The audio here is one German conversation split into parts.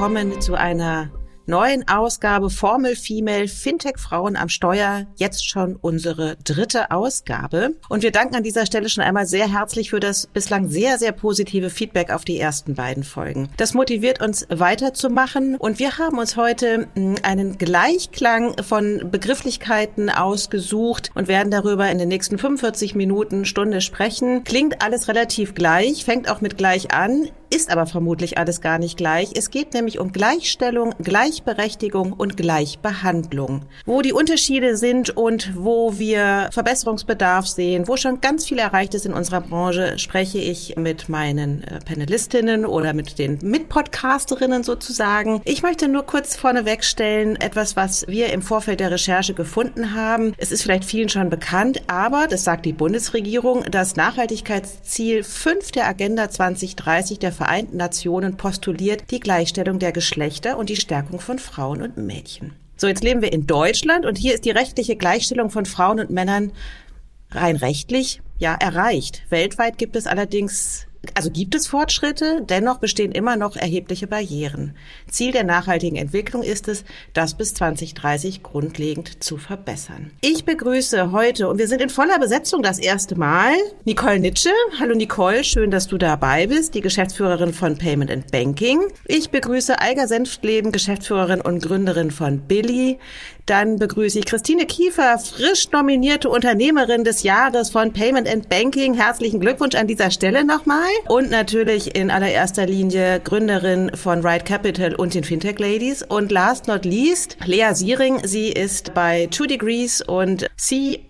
willkommen zu einer neuen Ausgabe Formel Female Fintech Frauen am Steuer. Jetzt schon unsere dritte Ausgabe. Und wir danken an dieser Stelle schon einmal sehr herzlich für das bislang sehr, sehr positive Feedback auf die ersten beiden Folgen. Das motiviert uns weiterzumachen. Und wir haben uns heute hm, einen Gleichklang von Begrifflichkeiten ausgesucht und werden darüber in den nächsten 45 Minuten, Stunde sprechen. Klingt alles relativ gleich, fängt auch mit gleich an ist aber vermutlich alles gar nicht gleich. Es geht nämlich um Gleichstellung, Gleichberechtigung und Gleichbehandlung. Wo die Unterschiede sind und wo wir Verbesserungsbedarf sehen, wo schon ganz viel erreicht ist in unserer Branche, spreche ich mit meinen äh, Panelistinnen oder mit den Mitpodcasterinnen sozusagen. Ich möchte nur kurz vorneweg stellen, etwas, was wir im Vorfeld der Recherche gefunden haben. Es ist vielleicht vielen schon bekannt, aber das sagt die Bundesregierung, das Nachhaltigkeitsziel 5 der Agenda 2030 der Vereinten Nationen postuliert die Gleichstellung der Geschlechter und die Stärkung von Frauen und Mädchen. So, jetzt leben wir in Deutschland und hier ist die rechtliche Gleichstellung von Frauen und Männern rein rechtlich ja erreicht. Weltweit gibt es allerdings also gibt es Fortschritte, dennoch bestehen immer noch erhebliche Barrieren. Ziel der nachhaltigen Entwicklung ist es, das bis 2030 grundlegend zu verbessern. Ich begrüße heute, und wir sind in voller Besetzung das erste Mal, Nicole Nitsche. Hallo Nicole, schön, dass du dabei bist, die Geschäftsführerin von Payment and Banking. Ich begrüße Eiger Senftleben, Geschäftsführerin und Gründerin von Billy. Dann begrüße ich Christine Kiefer, frisch nominierte Unternehmerin des Jahres von Payment and Banking. Herzlichen Glückwunsch an dieser Stelle nochmal. Und natürlich in allererster Linie Gründerin von Ride Capital und den Fintech Ladies. Und last not least, Lea Siering. Sie ist bei Two Degrees und C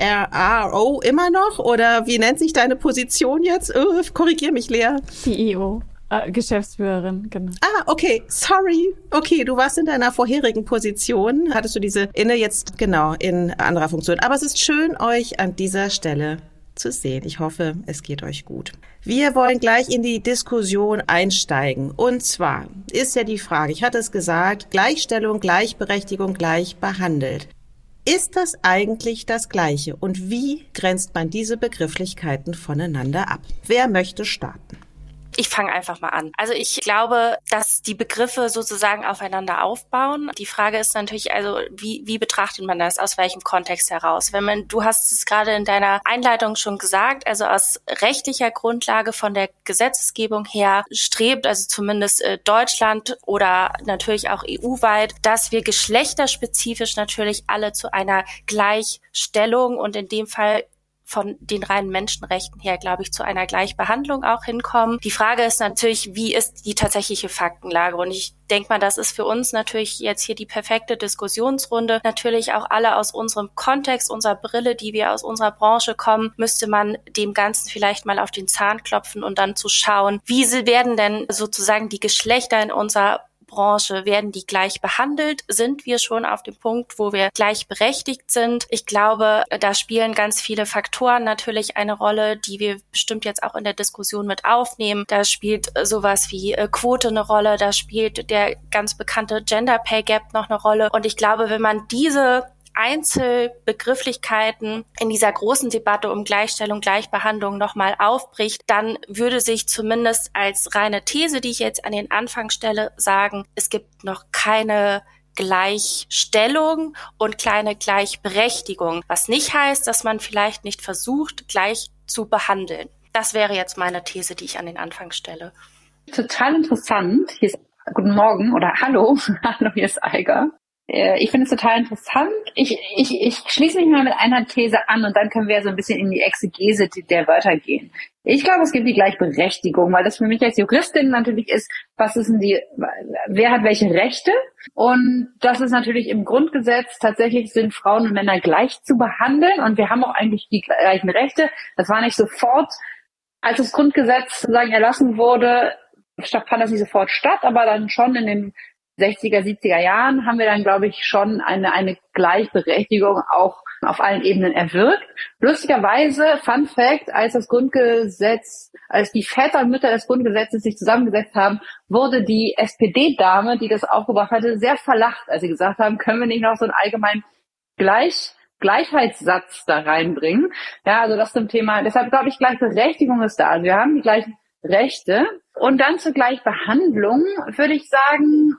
RRO immer noch? Oder wie nennt sich deine Position jetzt? Oh, korrigier mich, Lea. CEO. Äh, Geschäftsführerin, genau. Ah, okay, sorry. Okay, du warst in deiner vorherigen Position, hattest du diese inne jetzt genau in anderer Funktion. Aber es ist schön, euch an dieser Stelle zu sehen. Ich hoffe, es geht euch gut. Wir wollen gleich in die Diskussion einsteigen. Und zwar ist ja die Frage, ich hatte es gesagt, Gleichstellung, Gleichberechtigung, gleich behandelt. Ist das eigentlich das Gleiche? Und wie grenzt man diese Begrifflichkeiten voneinander ab? Wer möchte starten? Ich fange einfach mal an. Also ich glaube, dass die Begriffe sozusagen aufeinander aufbauen. Die Frage ist natürlich, also wie, wie betrachtet man das? Aus welchem Kontext heraus? Wenn man, du hast es gerade in deiner Einleitung schon gesagt, also aus rechtlicher Grundlage von der Gesetzesgebung her strebt, also zumindest äh, Deutschland oder natürlich auch EU-weit, dass wir geschlechterspezifisch natürlich alle zu einer Gleichstellung und in dem Fall von den reinen Menschenrechten her, glaube ich, zu einer Gleichbehandlung auch hinkommen. Die Frage ist natürlich, wie ist die tatsächliche Faktenlage? Und ich denke mal, das ist für uns natürlich jetzt hier die perfekte Diskussionsrunde. Natürlich auch alle aus unserem Kontext, unserer Brille, die wir aus unserer Branche kommen, müsste man dem Ganzen vielleicht mal auf den Zahn klopfen und dann zu schauen, wie werden denn sozusagen die Geschlechter in unserer Branche, werden die gleich behandelt? Sind wir schon auf dem Punkt, wo wir gleichberechtigt sind? Ich glaube, da spielen ganz viele Faktoren natürlich eine Rolle, die wir bestimmt jetzt auch in der Diskussion mit aufnehmen. Da spielt sowas wie äh, Quote eine Rolle, da spielt der ganz bekannte Gender Pay Gap noch eine Rolle. Und ich glaube, wenn man diese Einzelbegrifflichkeiten in dieser großen Debatte um Gleichstellung, Gleichbehandlung nochmal aufbricht, dann würde sich zumindest als reine These, die ich jetzt an den Anfang stelle, sagen, es gibt noch keine Gleichstellung und kleine Gleichberechtigung, was nicht heißt, dass man vielleicht nicht versucht, gleich zu behandeln. Das wäre jetzt meine These, die ich an den Anfang stelle. Total interessant. Hier ist Guten Morgen oder Hallo. Hallo, hier ist Eiger. Äh, ich finde es total interessant. Ich, ich, ich schließe mich mal mit einer These an und dann können wir so ein bisschen in die Exegese der Wörter gehen. Ich glaube, es gibt die Gleichberechtigung, weil das für mich als Juristin natürlich ist, was ist denn die, wer hat welche Rechte? Und das ist natürlich im Grundgesetz tatsächlich sind Frauen und Männer gleich zu behandeln und wir haben auch eigentlich die gleichen Rechte. Das war nicht sofort, als das Grundgesetz sozusagen erlassen wurde, fand das nicht sofort statt, aber dann schon in den 60er, 70er Jahren haben wir dann, glaube ich, schon eine, eine Gleichberechtigung auch auf allen Ebenen erwirkt. Lustigerweise, Fun Fact, als das Grundgesetz, als die Väter und Mütter des Grundgesetzes sich zusammengesetzt haben, wurde die SPD-Dame, die das aufgebracht hatte, sehr verlacht, als sie gesagt haben, können wir nicht noch so einen allgemeinen Gleich Gleichheitssatz da reinbringen. Ja, also das zum Thema, deshalb glaube ich, Gleichberechtigung ist da. Also wir haben die gleichen Rechte, Und dann zur Gleichbehandlung würde ich sagen,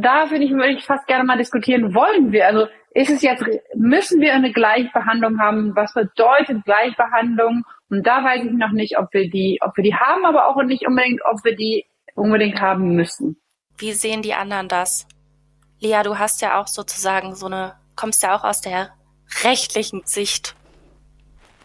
da würde ich, würde ich fast gerne mal diskutieren, wollen wir, also ist es jetzt, müssen wir eine Gleichbehandlung haben? Was bedeutet Gleichbehandlung? Und da weiß ich noch nicht, ob wir die, ob wir die haben, aber auch nicht unbedingt, ob wir die unbedingt haben müssen. Wie sehen die anderen das? Lea, du hast ja auch sozusagen so eine, kommst ja auch aus der rechtlichen Sicht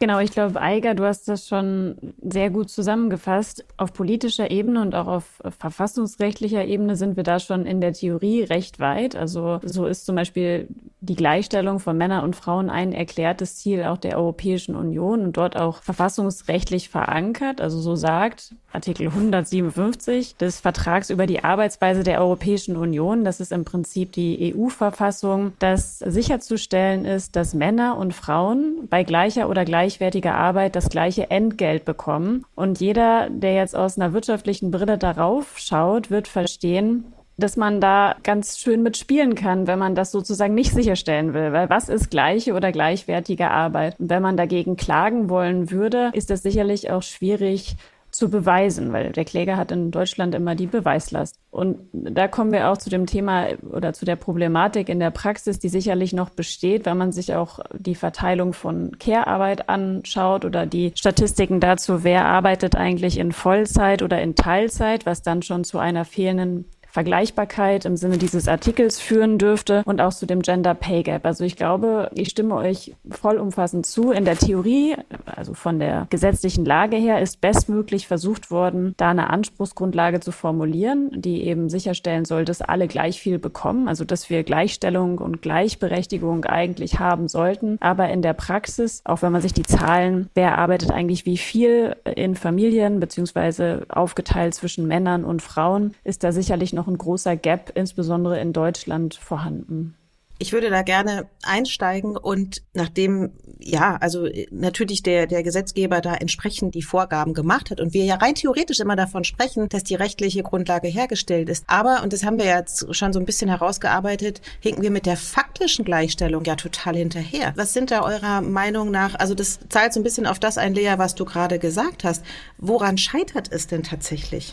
Genau, ich glaube, Eiger, du hast das schon sehr gut zusammengefasst. Auf politischer Ebene und auch auf verfassungsrechtlicher Ebene sind wir da schon in der Theorie recht weit. Also so ist zum Beispiel die Gleichstellung von Männern und Frauen ein erklärtes Ziel auch der Europäischen Union und dort auch verfassungsrechtlich verankert. Also so sagt Artikel 157 des Vertrags über die Arbeitsweise der Europäischen Union, das ist im Prinzip die EU-Verfassung, dass sicherzustellen ist, dass Männer und Frauen bei gleicher oder gleichwertiger Arbeit das gleiche Entgelt bekommen. Und jeder, der jetzt aus einer wirtschaftlichen Brille darauf schaut, wird verstehen, dass man da ganz schön mitspielen kann, wenn man das sozusagen nicht sicherstellen will. Weil was ist gleiche oder gleichwertige Arbeit? Und wenn man dagegen klagen wollen würde, ist das sicherlich auch schwierig zu beweisen, weil der Kläger hat in Deutschland immer die Beweislast. Und da kommen wir auch zu dem Thema oder zu der Problematik in der Praxis, die sicherlich noch besteht, wenn man sich auch die Verteilung von Care-Arbeit anschaut oder die Statistiken dazu, wer arbeitet eigentlich in Vollzeit oder in Teilzeit, was dann schon zu einer fehlenden Vergleichbarkeit im Sinne dieses Artikels führen dürfte und auch zu dem Gender Pay Gap. Also ich glaube, ich stimme euch vollumfassend zu. In der Theorie, also von der gesetzlichen Lage her, ist bestmöglich versucht worden, da eine Anspruchsgrundlage zu formulieren, die eben sicherstellen soll, dass alle gleich viel bekommen, also dass wir Gleichstellung und Gleichberechtigung eigentlich haben sollten. Aber in der Praxis, auch wenn man sich die Zahlen, wer arbeitet eigentlich wie viel in Familien beziehungsweise aufgeteilt zwischen Männern und Frauen, ist da sicherlich noch noch ein großer Gap, insbesondere in Deutschland, vorhanden. Ich würde da gerne einsteigen und nachdem, ja, also natürlich der, der Gesetzgeber da entsprechend die Vorgaben gemacht hat und wir ja rein theoretisch immer davon sprechen, dass die rechtliche Grundlage hergestellt ist. Aber, und das haben wir jetzt schon so ein bisschen herausgearbeitet, hinken wir mit der faktischen Gleichstellung ja total hinterher. Was sind da eurer Meinung nach, also das zahlt so ein bisschen auf das ein, Lea, was du gerade gesagt hast. Woran scheitert es denn tatsächlich?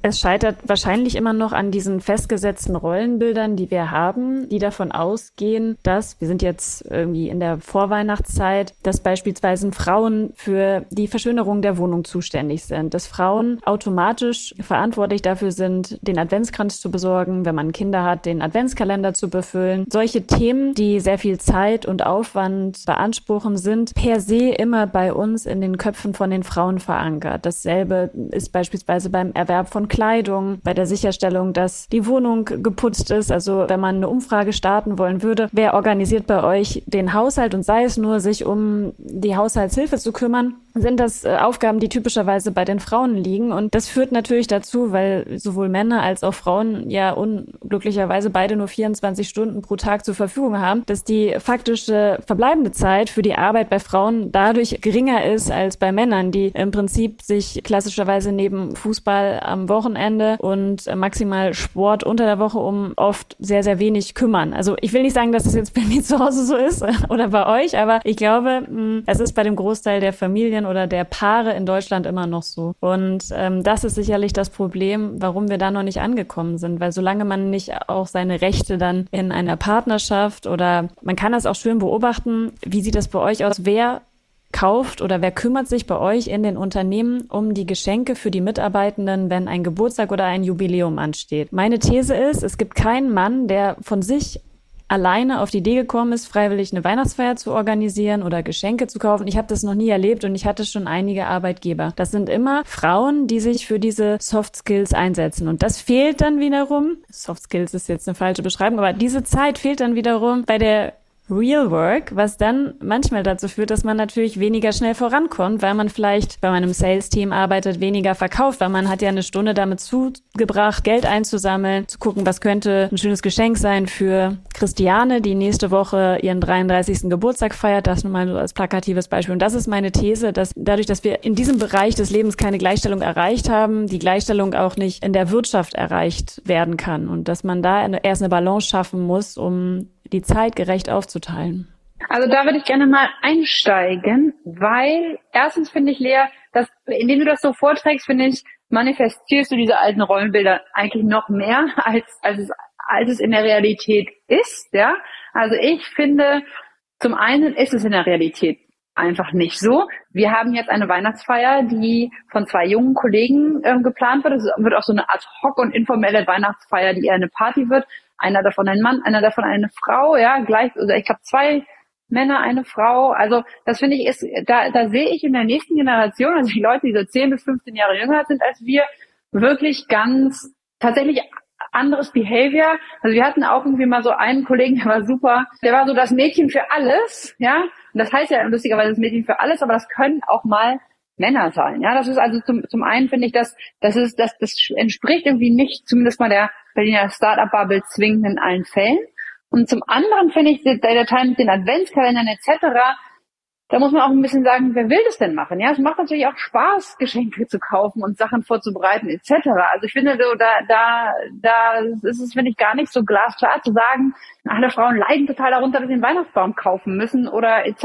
Es scheitert wahrscheinlich immer noch an diesen festgesetzten Rollenbildern, die wir haben, die davon ausgehen, dass, wir sind jetzt irgendwie in der Vorweihnachtszeit, dass beispielsweise Frauen für die Verschönerung der Wohnung zuständig sind, dass Frauen automatisch verantwortlich dafür sind, den Adventskranz zu besorgen, wenn man Kinder hat, den Adventskalender zu befüllen. Solche Themen, die sehr viel Zeit und Aufwand beanspruchen, sind per se immer bei uns in den Köpfen von den Frauen verankert. Dasselbe ist beispielsweise beim Erwerb von Kleidung, bei der Sicherstellung, dass die Wohnung geputzt ist. Also wenn man eine Umfrage starten wollen würde, wer organisiert bei euch den Haushalt und sei es nur, sich um die Haushaltshilfe zu kümmern, sind das äh, Aufgaben, die typischerweise bei den Frauen liegen. Und das führt natürlich dazu, weil sowohl Männer als auch Frauen ja unglücklicherweise beide nur 24 Stunden pro Tag zur Verfügung haben, dass die faktische verbleibende Zeit für die Arbeit bei Frauen dadurch geringer ist als bei Männern, die im Prinzip sich klassischerweise neben Fußball am Wochenende und maximal Sport unter der Woche um oft sehr, sehr wenig kümmern. Also ich will nicht sagen, dass das jetzt bei mir zu Hause so ist oder bei euch, aber ich glaube, hm, es ist bei dem Großteil der Familien oder der Paare in Deutschland immer noch so. Und ähm, das ist sicherlich das Problem, warum wir da noch nicht angekommen sind, weil solange man nicht auch seine Rechte dann in einer Partnerschaft oder man kann das auch schön beobachten, wie sieht das bei euch aus? Wer kauft oder wer kümmert sich bei euch in den Unternehmen um die Geschenke für die Mitarbeitenden, wenn ein Geburtstag oder ein Jubiläum ansteht? Meine These ist, es gibt keinen Mann, der von sich alleine auf die Idee gekommen ist, freiwillig eine Weihnachtsfeier zu organisieren oder Geschenke zu kaufen. Ich habe das noch nie erlebt und ich hatte schon einige Arbeitgeber. Das sind immer Frauen, die sich für diese Soft Skills einsetzen. Und das fehlt dann wiederum, Soft Skills ist jetzt eine falsche Beschreibung, aber diese Zeit fehlt dann wiederum bei der Real Work, was dann manchmal dazu führt, dass man natürlich weniger schnell vorankommt, weil man vielleicht bei meinem Sales-Team arbeitet, weniger verkauft, weil man hat ja eine Stunde damit zugebracht, Geld einzusammeln, zu gucken, was könnte ein schönes Geschenk sein für Christiane, die nächste Woche ihren 33. Geburtstag feiert. Das nun mal so als plakatives Beispiel. Und das ist meine These, dass dadurch, dass wir in diesem Bereich des Lebens keine Gleichstellung erreicht haben, die Gleichstellung auch nicht in der Wirtschaft erreicht werden kann und dass man da erst eine Balance schaffen muss, um die Zeit gerecht aufzuteilen? Also da würde ich gerne mal einsteigen, weil erstens finde ich, Lea, dass, indem du das so vorträgst, finde ich, manifestierst du diese alten Rollenbilder eigentlich noch mehr, als, als, es, als es in der Realität ist. Ja? Also ich finde, zum einen ist es in der Realität einfach nicht so. Wir haben jetzt eine Weihnachtsfeier, die von zwei jungen Kollegen ähm, geplant wird. Es wird auch so eine Art hoc und informelle Weihnachtsfeier, die eher eine Party wird. Einer davon ein Mann, einer davon eine Frau, ja, gleich, also ich glaube zwei Männer, eine Frau. Also das finde ich ist, da, da sehe ich in der nächsten Generation, also die Leute, die so 10 bis 15 Jahre jünger sind als wir, wirklich ganz tatsächlich anderes Behavior. Also wir hatten auch irgendwie mal so einen Kollegen, der war super, der war so das Mädchen für alles, ja. Und das heißt ja lustigerweise das Mädchen für alles, aber das können auch mal Männer sein. Ja, das ist also zum, zum einen finde ich, dass das ist, das, das entspricht irgendwie nicht zumindest mal der Berliner Startup-Bubble zwingend in allen Fällen. Und zum anderen finde ich, der, Teil mit den Adventskalendern etc., da muss man auch ein bisschen sagen, wer will das denn machen? Ja, es macht natürlich auch Spaß, Geschenke zu kaufen und Sachen vorzubereiten etc. Also ich finde, so, da, da, da ist es, finde ich, gar nicht so glasklar zu sagen, alle Frauen leiden total darunter, dass sie einen Weihnachtsbaum kaufen müssen oder etc.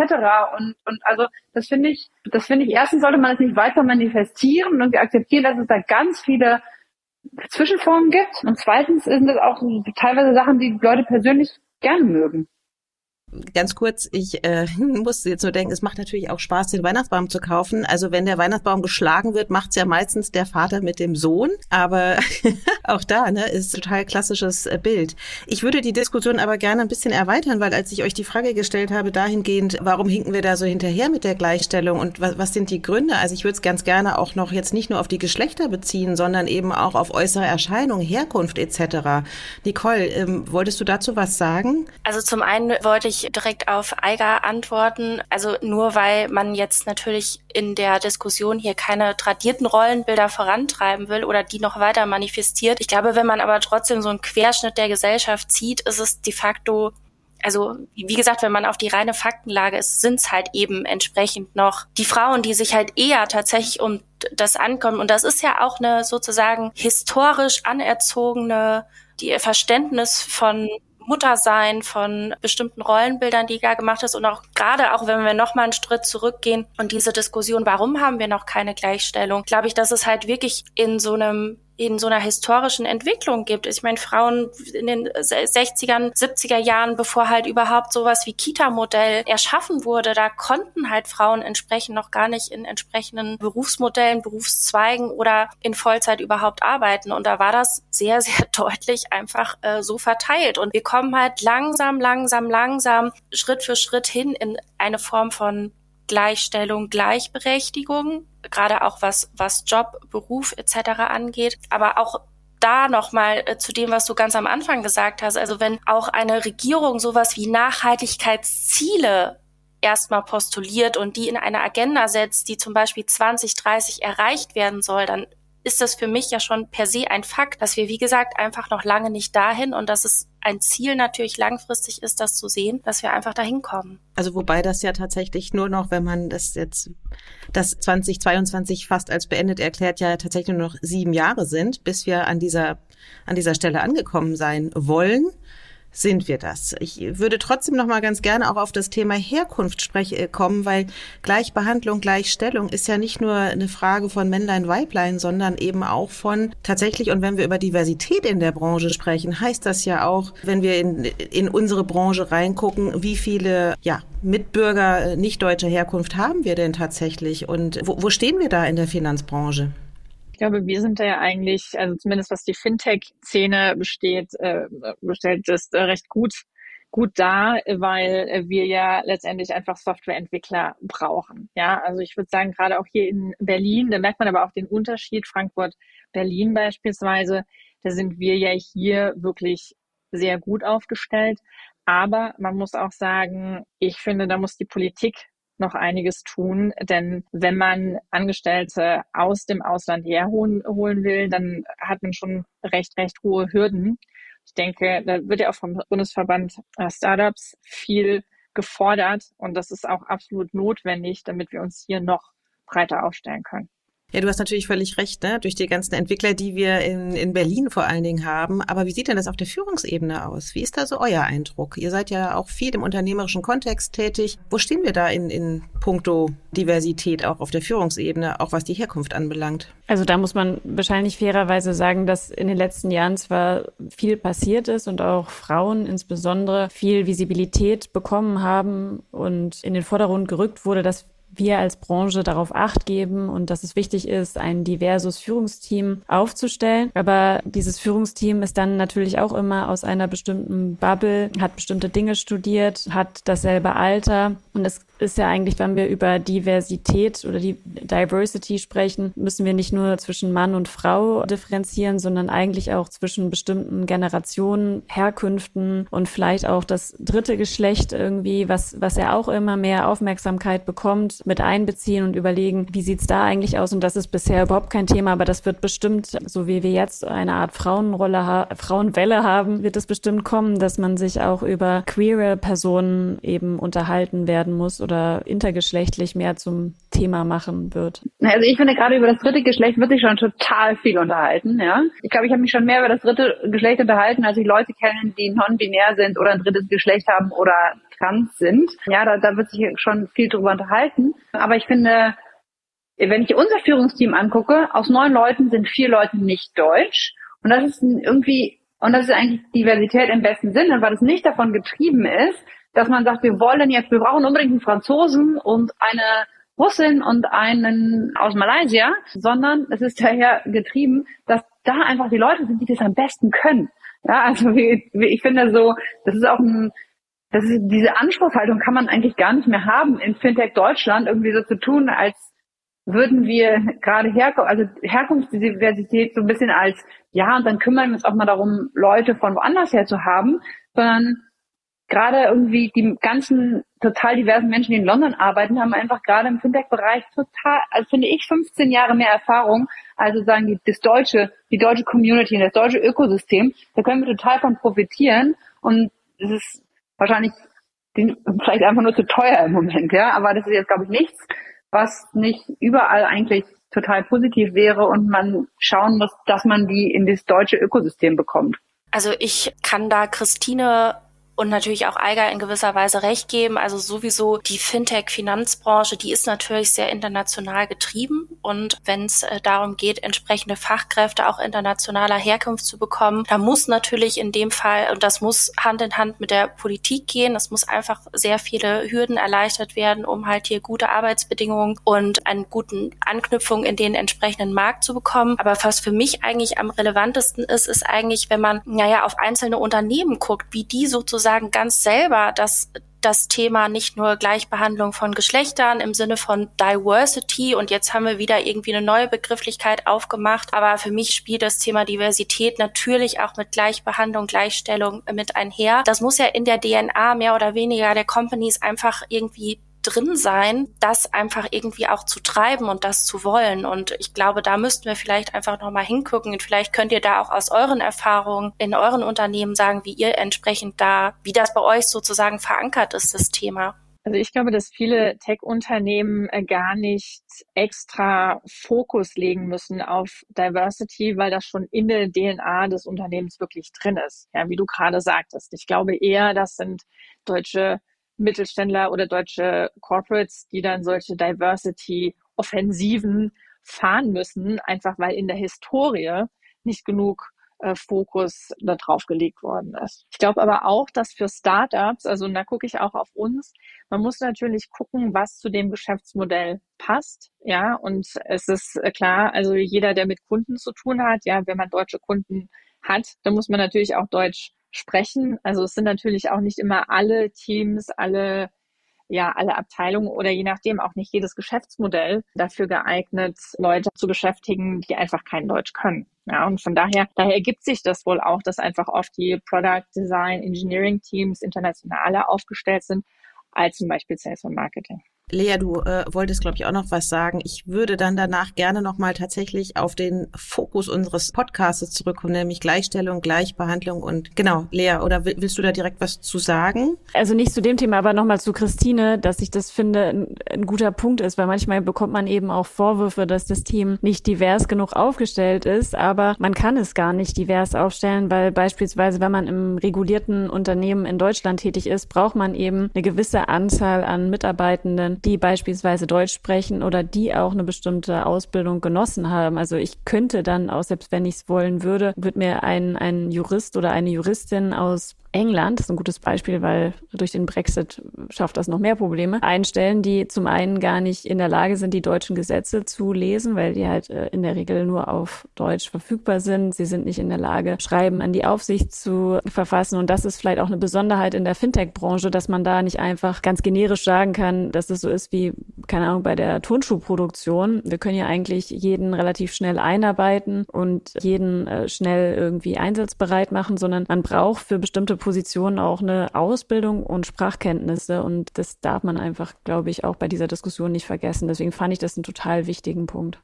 Und, und also das finde ich, das finde ich, erstens sollte man es nicht weiter manifestieren und wir akzeptieren, dass es da ganz viele Zwischenformen gibt. Und zweitens sind das auch teilweise Sachen, die Leute persönlich gerne mögen ganz kurz, ich äh, musste jetzt nur denken, es macht natürlich auch Spaß, den Weihnachtsbaum zu kaufen. Also wenn der Weihnachtsbaum geschlagen wird, macht's ja meistens der Vater mit dem Sohn. Aber auch da ne, ist total klassisches äh, Bild. Ich würde die Diskussion aber gerne ein bisschen erweitern, weil als ich euch die Frage gestellt habe, dahingehend, warum hinken wir da so hinterher mit der Gleichstellung und was, was sind die Gründe? Also ich würde es ganz gerne auch noch jetzt nicht nur auf die Geschlechter beziehen, sondern eben auch auf äußere Erscheinung, Herkunft etc. Nicole, ähm, wolltest du dazu was sagen? Also zum einen wollte ich direkt auf Eiger antworten. Also nur weil man jetzt natürlich in der Diskussion hier keine tradierten Rollenbilder vorantreiben will oder die noch weiter manifestiert. Ich glaube, wenn man aber trotzdem so einen Querschnitt der Gesellschaft zieht, ist es de facto also wie gesagt, wenn man auf die reine Faktenlage ist, sind es halt eben entsprechend noch die Frauen, die sich halt eher tatsächlich um das ankommen. Und das ist ja auch eine sozusagen historisch anerzogene, die Verständnis von Muttersein, von bestimmten Rollenbildern, die da gemacht ist und auch gerade auch, wenn wir noch mal einen Schritt zurückgehen und diese Diskussion, warum haben wir noch keine Gleichstellung, glaube ich, dass es halt wirklich in so einem in so einer historischen Entwicklung gibt. Ich meine, Frauen in den 60er, 70er Jahren, bevor halt überhaupt sowas wie Kita-Modell erschaffen wurde, da konnten halt Frauen entsprechend noch gar nicht in entsprechenden Berufsmodellen, Berufszweigen oder in Vollzeit überhaupt arbeiten. Und da war das sehr, sehr deutlich einfach äh, so verteilt. Und wir kommen halt langsam, langsam, langsam, Schritt für Schritt hin in eine Form von Gleichstellung, Gleichberechtigung, gerade auch was, was Job, Beruf etc. angeht, aber auch da nochmal äh, zu dem, was du ganz am Anfang gesagt hast. Also wenn auch eine Regierung sowas wie Nachhaltigkeitsziele erstmal postuliert und die in eine Agenda setzt, die zum Beispiel 2030 erreicht werden soll, dann ist das für mich ja schon per se ein Fakt, dass wir, wie gesagt, einfach noch lange nicht dahin und dass es ein Ziel natürlich langfristig ist, das zu sehen, dass wir einfach dahin kommen. Also wobei das ja tatsächlich nur noch, wenn man das jetzt, das 2022 fast als beendet erklärt, ja tatsächlich nur noch sieben Jahre sind, bis wir an dieser, an dieser Stelle angekommen sein wollen sind wir das. Ich würde trotzdem noch mal ganz gerne auch auf das Thema Herkunft spreche, äh, kommen, weil Gleichbehandlung, Gleichstellung ist ja nicht nur eine Frage von Männlein, Weiblein, sondern eben auch von tatsächlich, und wenn wir über Diversität in der Branche sprechen, heißt das ja auch, wenn wir in, in unsere Branche reingucken, wie viele, ja, Mitbürger äh, nicht deutscher Herkunft haben wir denn tatsächlich und wo, wo stehen wir da in der Finanzbranche? Ich glaube, wir sind da ja eigentlich, also zumindest was die Fintech-Szene besteht, äh, bestellt, ist äh, recht gut gut da, weil wir ja letztendlich einfach Softwareentwickler brauchen. Ja, also ich würde sagen, gerade auch hier in Berlin, da merkt man aber auch den Unterschied, Frankfurt, Berlin beispielsweise, da sind wir ja hier wirklich sehr gut aufgestellt. Aber man muss auch sagen, ich finde, da muss die Politik noch einiges tun, denn wenn man Angestellte aus dem Ausland herholen holen will, dann hat man schon recht, recht hohe Hürden. Ich denke, da wird ja auch vom Bundesverband äh, Startups viel gefordert und das ist auch absolut notwendig, damit wir uns hier noch breiter aufstellen können. Ja, du hast natürlich völlig recht, ne? durch die ganzen Entwickler, die wir in, in Berlin vor allen Dingen haben. Aber wie sieht denn das auf der Führungsebene aus? Wie ist da so euer Eindruck? Ihr seid ja auch viel im unternehmerischen Kontext tätig. Wo stehen wir da in, in puncto Diversität auch auf der Führungsebene, auch was die Herkunft anbelangt? Also da muss man wahrscheinlich fairerweise sagen, dass in den letzten Jahren zwar viel passiert ist und auch Frauen insbesondere viel Visibilität bekommen haben und in den Vordergrund gerückt wurde, dass wir als Branche darauf acht geben und dass es wichtig ist, ein diverses Führungsteam aufzustellen. Aber dieses Führungsteam ist dann natürlich auch immer aus einer bestimmten Bubble, hat bestimmte Dinge studiert, hat dasselbe Alter. Und es ist ja eigentlich, wenn wir über Diversität oder die Diversity sprechen, müssen wir nicht nur zwischen Mann und Frau differenzieren, sondern eigentlich auch zwischen bestimmten Generationen, Herkünften und vielleicht auch das dritte Geschlecht irgendwie, was, was ja auch immer mehr Aufmerksamkeit bekommt mit einbeziehen und überlegen, wie sieht's da eigentlich aus? Und das ist bisher überhaupt kein Thema, aber das wird bestimmt, so wie wir jetzt eine Art Frauenrolle, ha Frauenwelle haben, wird es bestimmt kommen, dass man sich auch über queere Personen eben unterhalten werden muss oder intergeschlechtlich mehr zum Thema machen wird. Also ich finde gerade über das dritte Geschlecht wird sich schon total viel unterhalten, ja. Ich glaube, ich habe mich schon mehr über das dritte Geschlecht unterhalten, als ich Leute kenne, die non-binär sind oder ein drittes Geschlecht haben oder trans sind. Ja, da, da wird sich schon viel drüber unterhalten. Aber ich finde, wenn ich unser Führungsteam angucke, aus neun Leuten sind vier Leute nicht deutsch. Und das ist irgendwie, und das ist eigentlich Diversität im besten Sinne, weil es nicht davon getrieben ist, dass man sagt, wir wollen jetzt, wir brauchen unbedingt einen Franzosen und eine Russin und einen aus Malaysia, sondern es ist daher getrieben, dass da einfach die Leute sind, die das am besten können. Ja, also wie, wie, ich finde so, das ist auch ein, das ist, diese Anspruchshaltung kann man eigentlich gar nicht mehr haben in Fintech Deutschland, irgendwie so zu tun, als würden wir gerade Herkunft, also Herkunftsdiversität so ein bisschen als, ja, und dann kümmern wir uns auch mal darum, Leute von woanders her zu haben, sondern gerade irgendwie die ganzen total diversen Menschen, die in London arbeiten, haben einfach gerade im Fintech-Bereich total, also finde ich, 15 Jahre mehr Erfahrung, also sagen die, das deutsche, die deutsche Community, das deutsche Ökosystem, da können wir total von profitieren und es ist wahrscheinlich vielleicht einfach nur zu teuer im Moment, ja. Aber das ist jetzt, glaube ich, nichts, was nicht überall eigentlich total positiv wäre und man schauen muss, dass man die in das deutsche Ökosystem bekommt. Also ich kann da Christine und natürlich auch Eiger in gewisser Weise recht geben. Also sowieso die Fintech-Finanzbranche, die ist natürlich sehr international getrieben. Und wenn es äh, darum geht, entsprechende Fachkräfte auch internationaler Herkunft zu bekommen, da muss natürlich in dem Fall, und das muss Hand in Hand mit der Politik gehen, es muss einfach sehr viele Hürden erleichtert werden, um halt hier gute Arbeitsbedingungen und einen guten Anknüpfung in den entsprechenden Markt zu bekommen. Aber was für mich eigentlich am relevantesten ist, ist eigentlich, wenn man, naja, auf einzelne Unternehmen guckt, wie die sozusagen sozusagen ganz selber das das Thema nicht nur Gleichbehandlung von Geschlechtern im Sinne von Diversity und jetzt haben wir wieder irgendwie eine neue Begrifflichkeit aufgemacht, aber für mich spielt das Thema Diversität natürlich auch mit Gleichbehandlung, Gleichstellung mit einher. Das muss ja in der DNA mehr oder weniger der Companies einfach irgendwie drin sein, das einfach irgendwie auch zu treiben und das zu wollen. Und ich glaube, da müssten wir vielleicht einfach nochmal hingucken. Und vielleicht könnt ihr da auch aus euren Erfahrungen in euren Unternehmen sagen, wie ihr entsprechend da, wie das bei euch sozusagen verankert ist, das Thema. Also ich glaube, dass viele Tech-Unternehmen äh, gar nicht extra Fokus legen müssen auf Diversity, weil das schon in der DNA des Unternehmens wirklich drin ist. Ja, wie du gerade sagtest. Ich glaube eher, das sind deutsche Mittelständler oder deutsche Corporates, die dann solche Diversity-Offensiven fahren müssen, einfach weil in der Historie nicht genug äh, Fokus darauf gelegt worden ist. Ich glaube aber auch, dass für Startups, also da gucke ich auch auf uns, man muss natürlich gucken, was zu dem Geschäftsmodell passt. Ja, und es ist äh, klar, also jeder, der mit Kunden zu tun hat, ja, wenn man deutsche Kunden hat, dann muss man natürlich auch Deutsch sprechen. Also es sind natürlich auch nicht immer alle Teams, alle ja, alle Abteilungen oder je nachdem auch nicht jedes Geschäftsmodell dafür geeignet, Leute zu beschäftigen, die einfach kein Deutsch können. Ja, und von daher, daher ergibt sich das wohl auch, dass einfach oft die Product Design Engineering Teams internationaler aufgestellt sind als zum Beispiel Sales und Marketing. Lea, du äh, wolltest, glaube ich, auch noch was sagen. Ich würde dann danach gerne nochmal tatsächlich auf den Fokus unseres Podcasts zurückkommen, nämlich Gleichstellung, Gleichbehandlung und genau, Lea, oder willst du da direkt was zu sagen? Also nicht zu dem Thema, aber nochmal zu Christine, dass ich das finde, ein, ein guter Punkt ist, weil manchmal bekommt man eben auch Vorwürfe, dass das Team nicht divers genug aufgestellt ist, aber man kann es gar nicht divers aufstellen, weil beispielsweise, wenn man im regulierten Unternehmen in Deutschland tätig ist, braucht man eben eine gewisse Anzahl an Mitarbeitenden, die beispielsweise Deutsch sprechen oder die auch eine bestimmte Ausbildung genossen haben. Also ich könnte dann auch, selbst wenn ich es wollen würde, wird mir ein, ein Jurist oder eine Juristin aus England, das ist ein gutes Beispiel, weil durch den Brexit schafft das noch mehr Probleme, einstellen, die zum einen gar nicht in der Lage sind, die deutschen Gesetze zu lesen, weil die halt äh, in der Regel nur auf Deutsch verfügbar sind. Sie sind nicht in der Lage, Schreiben an die Aufsicht zu verfassen. Und das ist vielleicht auch eine Besonderheit in der Fintech-Branche, dass man da nicht einfach ganz generisch sagen kann, dass es so ist wie, keine Ahnung, bei der Turnschuhproduktion. Wir können ja eigentlich jeden relativ schnell einarbeiten und jeden äh, schnell irgendwie einsatzbereit machen, sondern man braucht für bestimmte Position auch eine Ausbildung und Sprachkenntnisse und das darf man einfach, glaube ich, auch bei dieser Diskussion nicht vergessen. Deswegen fand ich das einen total wichtigen Punkt.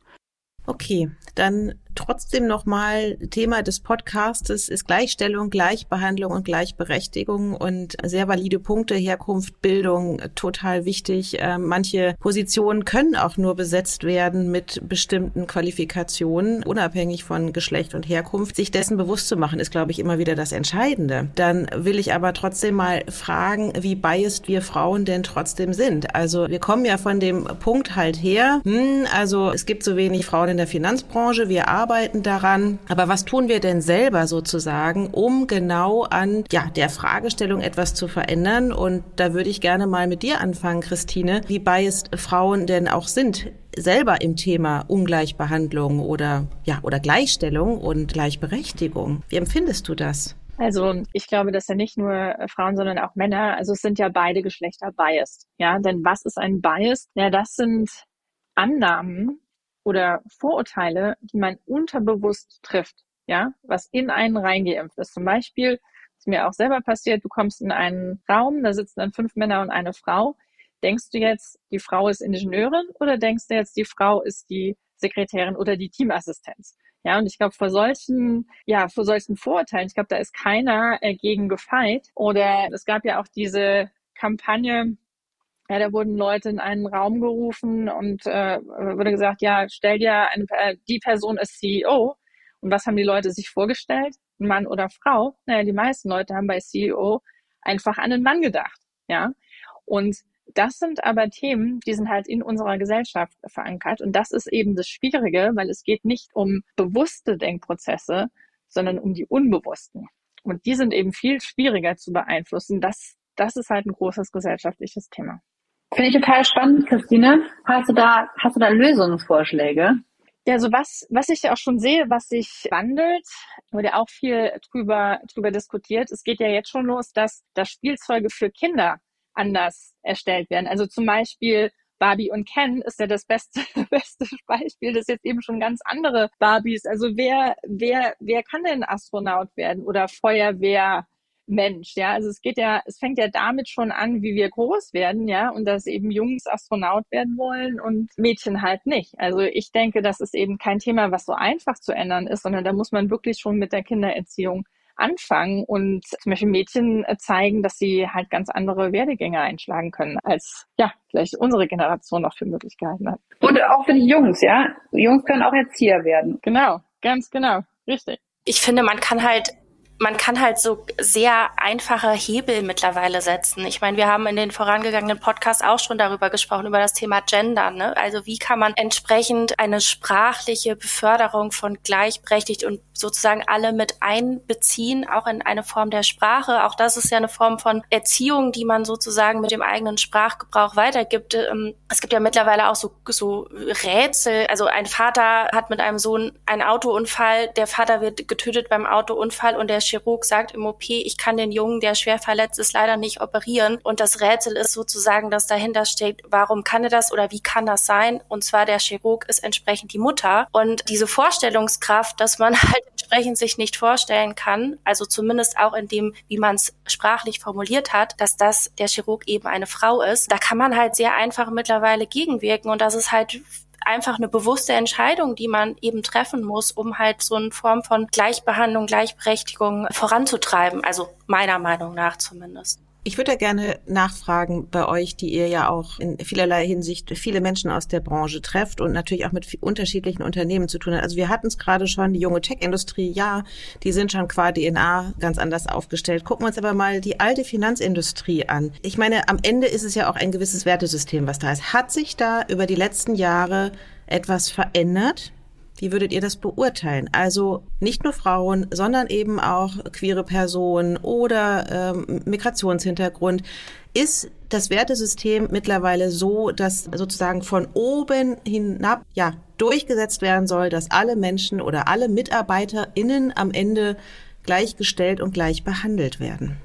Okay, dann trotzdem nochmal Thema des Podcastes ist Gleichstellung, Gleichbehandlung und Gleichberechtigung und sehr valide Punkte, Herkunft, Bildung, total wichtig. Äh, manche Positionen können auch nur besetzt werden mit bestimmten Qualifikationen, unabhängig von Geschlecht und Herkunft. Sich dessen bewusst zu machen, ist, glaube ich, immer wieder das Entscheidende. Dann will ich aber trotzdem mal fragen, wie biased wir Frauen denn trotzdem sind. Also wir kommen ja von dem Punkt halt her, hm, also es gibt so wenig Frauen in der Finanzbranche, wir arbeiten arbeiten daran. Aber was tun wir denn selber sozusagen, um genau an ja, der Fragestellung etwas zu verändern? Und da würde ich gerne mal mit dir anfangen, Christine, wie biased Frauen denn auch sind selber im Thema Ungleichbehandlung oder ja oder Gleichstellung und Gleichberechtigung. Wie empfindest du das? Also ich glaube, dass ja nicht nur Frauen, sondern auch Männer, also es sind ja beide Geschlechter biased. Ja, denn was ist ein Bias? Ja, das sind Annahmen, oder Vorurteile, die man unterbewusst trifft, ja, was in einen reingeimpft ist. Zum Beispiel, ist mir auch selber passiert, du kommst in einen Raum, da sitzen dann fünf Männer und eine Frau. Denkst du jetzt, die Frau ist Ingenieurin oder denkst du jetzt, die Frau ist die Sekretärin oder die Teamassistenz? Ja, und ich glaube, vor solchen, ja, vor solchen Vorurteilen, ich glaube, da ist keiner äh, gegen gefeit. Oder es gab ja auch diese Kampagne, ja, da wurden Leute in einen Raum gerufen und äh, wurde gesagt, ja, stell dir eine, äh, die Person ist CEO. Und was haben die Leute sich vorgestellt? Ein Mann oder Frau? Naja, die meisten Leute haben bei CEO einfach an einen Mann gedacht. Ja. Und das sind aber Themen, die sind halt in unserer Gesellschaft verankert. Und das ist eben das Schwierige, weil es geht nicht um bewusste Denkprozesse, sondern um die unbewussten. Und die sind eben viel schwieriger zu beeinflussen. Das, das ist halt ein großes gesellschaftliches Thema. Finde ich total spannend, Christine. Hast du da, hast du da Lösungsvorschläge? Ja, also was, was ich ja auch schon sehe, was sich wandelt, wurde auch viel drüber, drüber diskutiert. Es geht ja jetzt schon los, dass, dass Spielzeuge für Kinder anders erstellt werden. Also zum Beispiel Barbie und Ken ist ja das beste, beste Beispiel. Das jetzt eben schon ganz andere Barbies. Also wer, wer, wer kann denn Astronaut werden oder Feuerwehr? Mensch, ja. Also es geht ja, es fängt ja damit schon an, wie wir groß werden, ja, und dass eben Jungs Astronaut werden wollen und Mädchen halt nicht. Also ich denke, das ist eben kein Thema, was so einfach zu ändern ist, sondern da muss man wirklich schon mit der Kindererziehung anfangen und zum Beispiel Mädchen äh, zeigen, dass sie halt ganz andere Werdegänge einschlagen können, als ja, vielleicht unsere Generation noch für Möglichkeiten hat. Und auch für die Jungs, ja. Jungs können auch Erzieher werden. Genau, ganz genau, richtig. Ich finde, man kann halt man kann halt so sehr einfache Hebel mittlerweile setzen. Ich meine, wir haben in den vorangegangenen Podcasts auch schon darüber gesprochen, über das Thema Gender. Ne? Also wie kann man entsprechend eine sprachliche Beförderung von gleichberechtigt und sozusagen alle mit einbeziehen, auch in eine Form der Sprache. Auch das ist ja eine Form von Erziehung, die man sozusagen mit dem eigenen Sprachgebrauch weitergibt. Ähm, es gibt ja mittlerweile auch so, so Rätsel. Also ein Vater hat mit einem Sohn einen Autounfall, der Vater wird getötet beim Autounfall und der Chirurg sagt im OP, ich kann den Jungen, der schwer verletzt ist, leider nicht operieren. Und das Rätsel ist sozusagen, dass dahinter steht, warum kann er das oder wie kann das sein? Und zwar der Chirurg ist entsprechend die Mutter. Und diese Vorstellungskraft, dass man halt entsprechend sich nicht vorstellen kann, also zumindest auch in dem, wie man es sprachlich formuliert hat, dass das der Chirurg eben eine Frau ist, da kann man halt sehr einfach mittlerweile gegenwirken. Und das ist halt einfach eine bewusste Entscheidung, die man eben treffen muss, um halt so eine Form von Gleichbehandlung, Gleichberechtigung voranzutreiben. Also meiner Meinung nach zumindest. Ich würde gerne nachfragen bei euch, die ihr ja auch in vielerlei Hinsicht viele Menschen aus der Branche trefft und natürlich auch mit unterschiedlichen Unternehmen zu tun hat. Also wir hatten es gerade schon, die junge Tech-Industrie, ja, die sind schon qua DNA ganz anders aufgestellt. Gucken wir uns aber mal die alte Finanzindustrie an. Ich meine, am Ende ist es ja auch ein gewisses Wertesystem, was da ist. Hat sich da über die letzten Jahre etwas verändert? Wie würdet ihr das beurteilen? Also nicht nur Frauen, sondern eben auch queere Personen oder ähm, Migrationshintergrund. Ist das Wertesystem mittlerweile so, dass sozusagen von oben hinab ja durchgesetzt werden soll, dass alle Menschen oder alle MitarbeiterInnen am Ende gleichgestellt und gleich behandelt werden?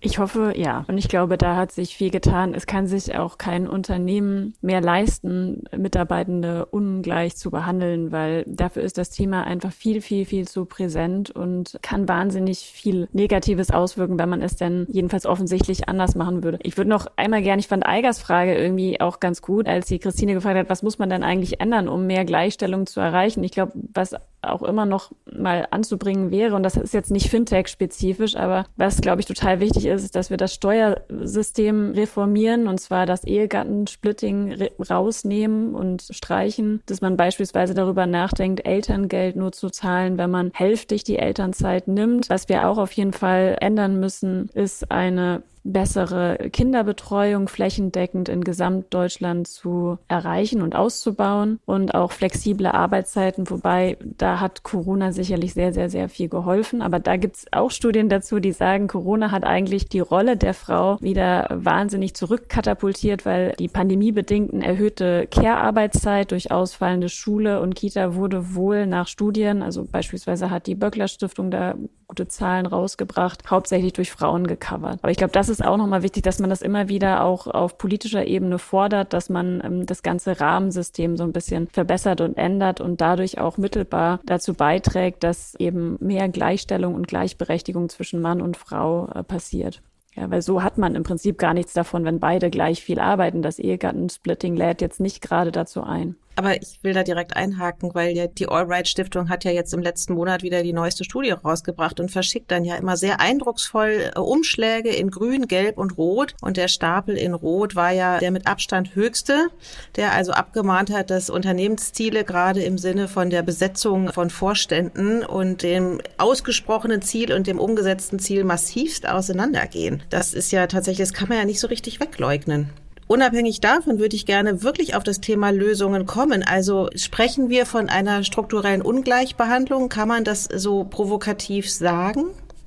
Ich hoffe, ja. Und ich glaube, da hat sich viel getan. Es kann sich auch kein Unternehmen mehr leisten, Mitarbeitende ungleich zu behandeln, weil dafür ist das Thema einfach viel, viel, viel zu präsent und kann wahnsinnig viel Negatives auswirken, wenn man es denn jedenfalls offensichtlich anders machen würde. Ich würde noch einmal gerne, ich fand Eigers Frage irgendwie auch ganz gut, als sie Christine gefragt hat, was muss man denn eigentlich ändern, um mehr Gleichstellung zu erreichen? Ich glaube, was auch immer noch mal anzubringen wäre, und das ist jetzt nicht Fintech-spezifisch, aber was, glaube ich, total wichtig ist, dass wir das Steuersystem reformieren, und zwar das Ehegattensplitting rausnehmen und streichen, dass man beispielsweise darüber nachdenkt, Elterngeld nur zu zahlen, wenn man hälftig die Elternzeit nimmt. Was wir auch auf jeden Fall ändern müssen, ist eine bessere Kinderbetreuung flächendeckend in Gesamtdeutschland zu erreichen und auszubauen und auch flexible Arbeitszeiten, wobei da hat Corona sicherlich sehr, sehr, sehr viel geholfen. Aber da gibt's auch Studien dazu, die sagen, Corona hat eigentlich die Rolle der Frau wieder wahnsinnig zurückkatapultiert, weil die pandemiebedingten erhöhte Care-Arbeitszeit durch ausfallende Schule und Kita wurde wohl nach Studien, also beispielsweise hat die Böckler Stiftung da gute Zahlen rausgebracht, hauptsächlich durch Frauen gecovert. Aber ich glaube, das ist auch nochmal wichtig, dass man das immer wieder auch auf politischer Ebene fordert, dass man ähm, das ganze Rahmensystem so ein bisschen verbessert und ändert und dadurch auch mittelbar dazu beiträgt, dass eben mehr Gleichstellung und Gleichberechtigung zwischen Mann und Frau äh, passiert. Ja, weil so hat man im Prinzip gar nichts davon, wenn beide gleich viel arbeiten. Das Ehegattensplitting lädt jetzt nicht gerade dazu ein. Aber ich will da direkt einhaken, weil ja die Allright Stiftung hat ja jetzt im letzten Monat wieder die neueste Studie rausgebracht und verschickt dann ja immer sehr eindrucksvoll äh, Umschläge in Grün, Gelb und Rot. Und der Stapel in Rot war ja der mit Abstand höchste, der also abgemahnt hat, dass Unternehmensziele gerade im Sinne von der Besetzung von Vorständen und dem ausgesprochenen Ziel und dem umgesetzten Ziel massivst auseinandergehen. Das ist ja tatsächlich, das kann man ja nicht so richtig wegleugnen. Unabhängig davon würde ich gerne wirklich auf das Thema Lösungen kommen. Also sprechen wir von einer strukturellen Ungleichbehandlung? Kann man das so provokativ sagen?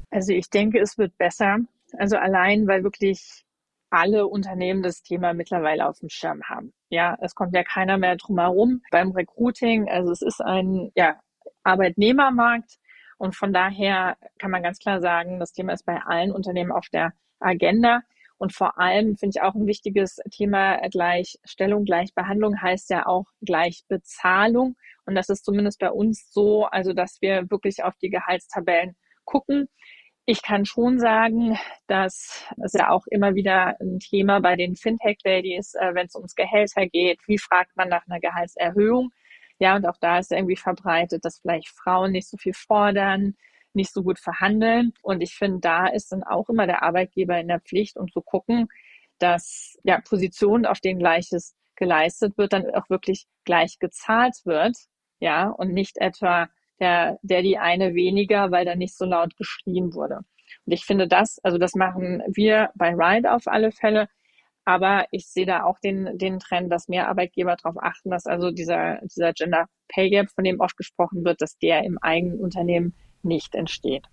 Also ich denke, es wird besser. Also allein, weil wirklich alle Unternehmen das Thema mittlerweile auf dem Schirm haben. Ja, es kommt ja keiner mehr drum herum beim Recruiting. Also es ist ein ja, Arbeitnehmermarkt und von daher kann man ganz klar sagen, das Thema ist bei allen Unternehmen auf der Agenda. Und vor allem finde ich auch ein wichtiges Thema Gleichstellung, Gleichbehandlung heißt ja auch Gleichbezahlung. Und das ist zumindest bei uns so, also dass wir wirklich auf die Gehaltstabellen gucken. Ich kann schon sagen, dass es ja auch immer wieder ein Thema bei den Fintech-Ladies, äh, wenn es ums Gehälter geht, wie fragt man nach einer Gehaltserhöhung? Ja, und auch da ist irgendwie verbreitet, dass vielleicht Frauen nicht so viel fordern, nicht so gut verhandeln. Und ich finde, da ist dann auch immer der Arbeitgeber in der Pflicht, um zu gucken, dass ja Positionen, auf denen Gleiches geleistet wird, dann auch wirklich gleich gezahlt wird. Ja, und nicht etwa der, der die eine weniger, weil da nicht so laut geschrien wurde. Und ich finde das, also das machen wir bei Ride auf alle Fälle. Aber ich sehe da auch den, den Trend, dass mehr Arbeitgeber darauf achten, dass also dieser, dieser Gender Pay Gap, von dem oft gesprochen wird, dass der im eigenen Unternehmen nicht entsteht.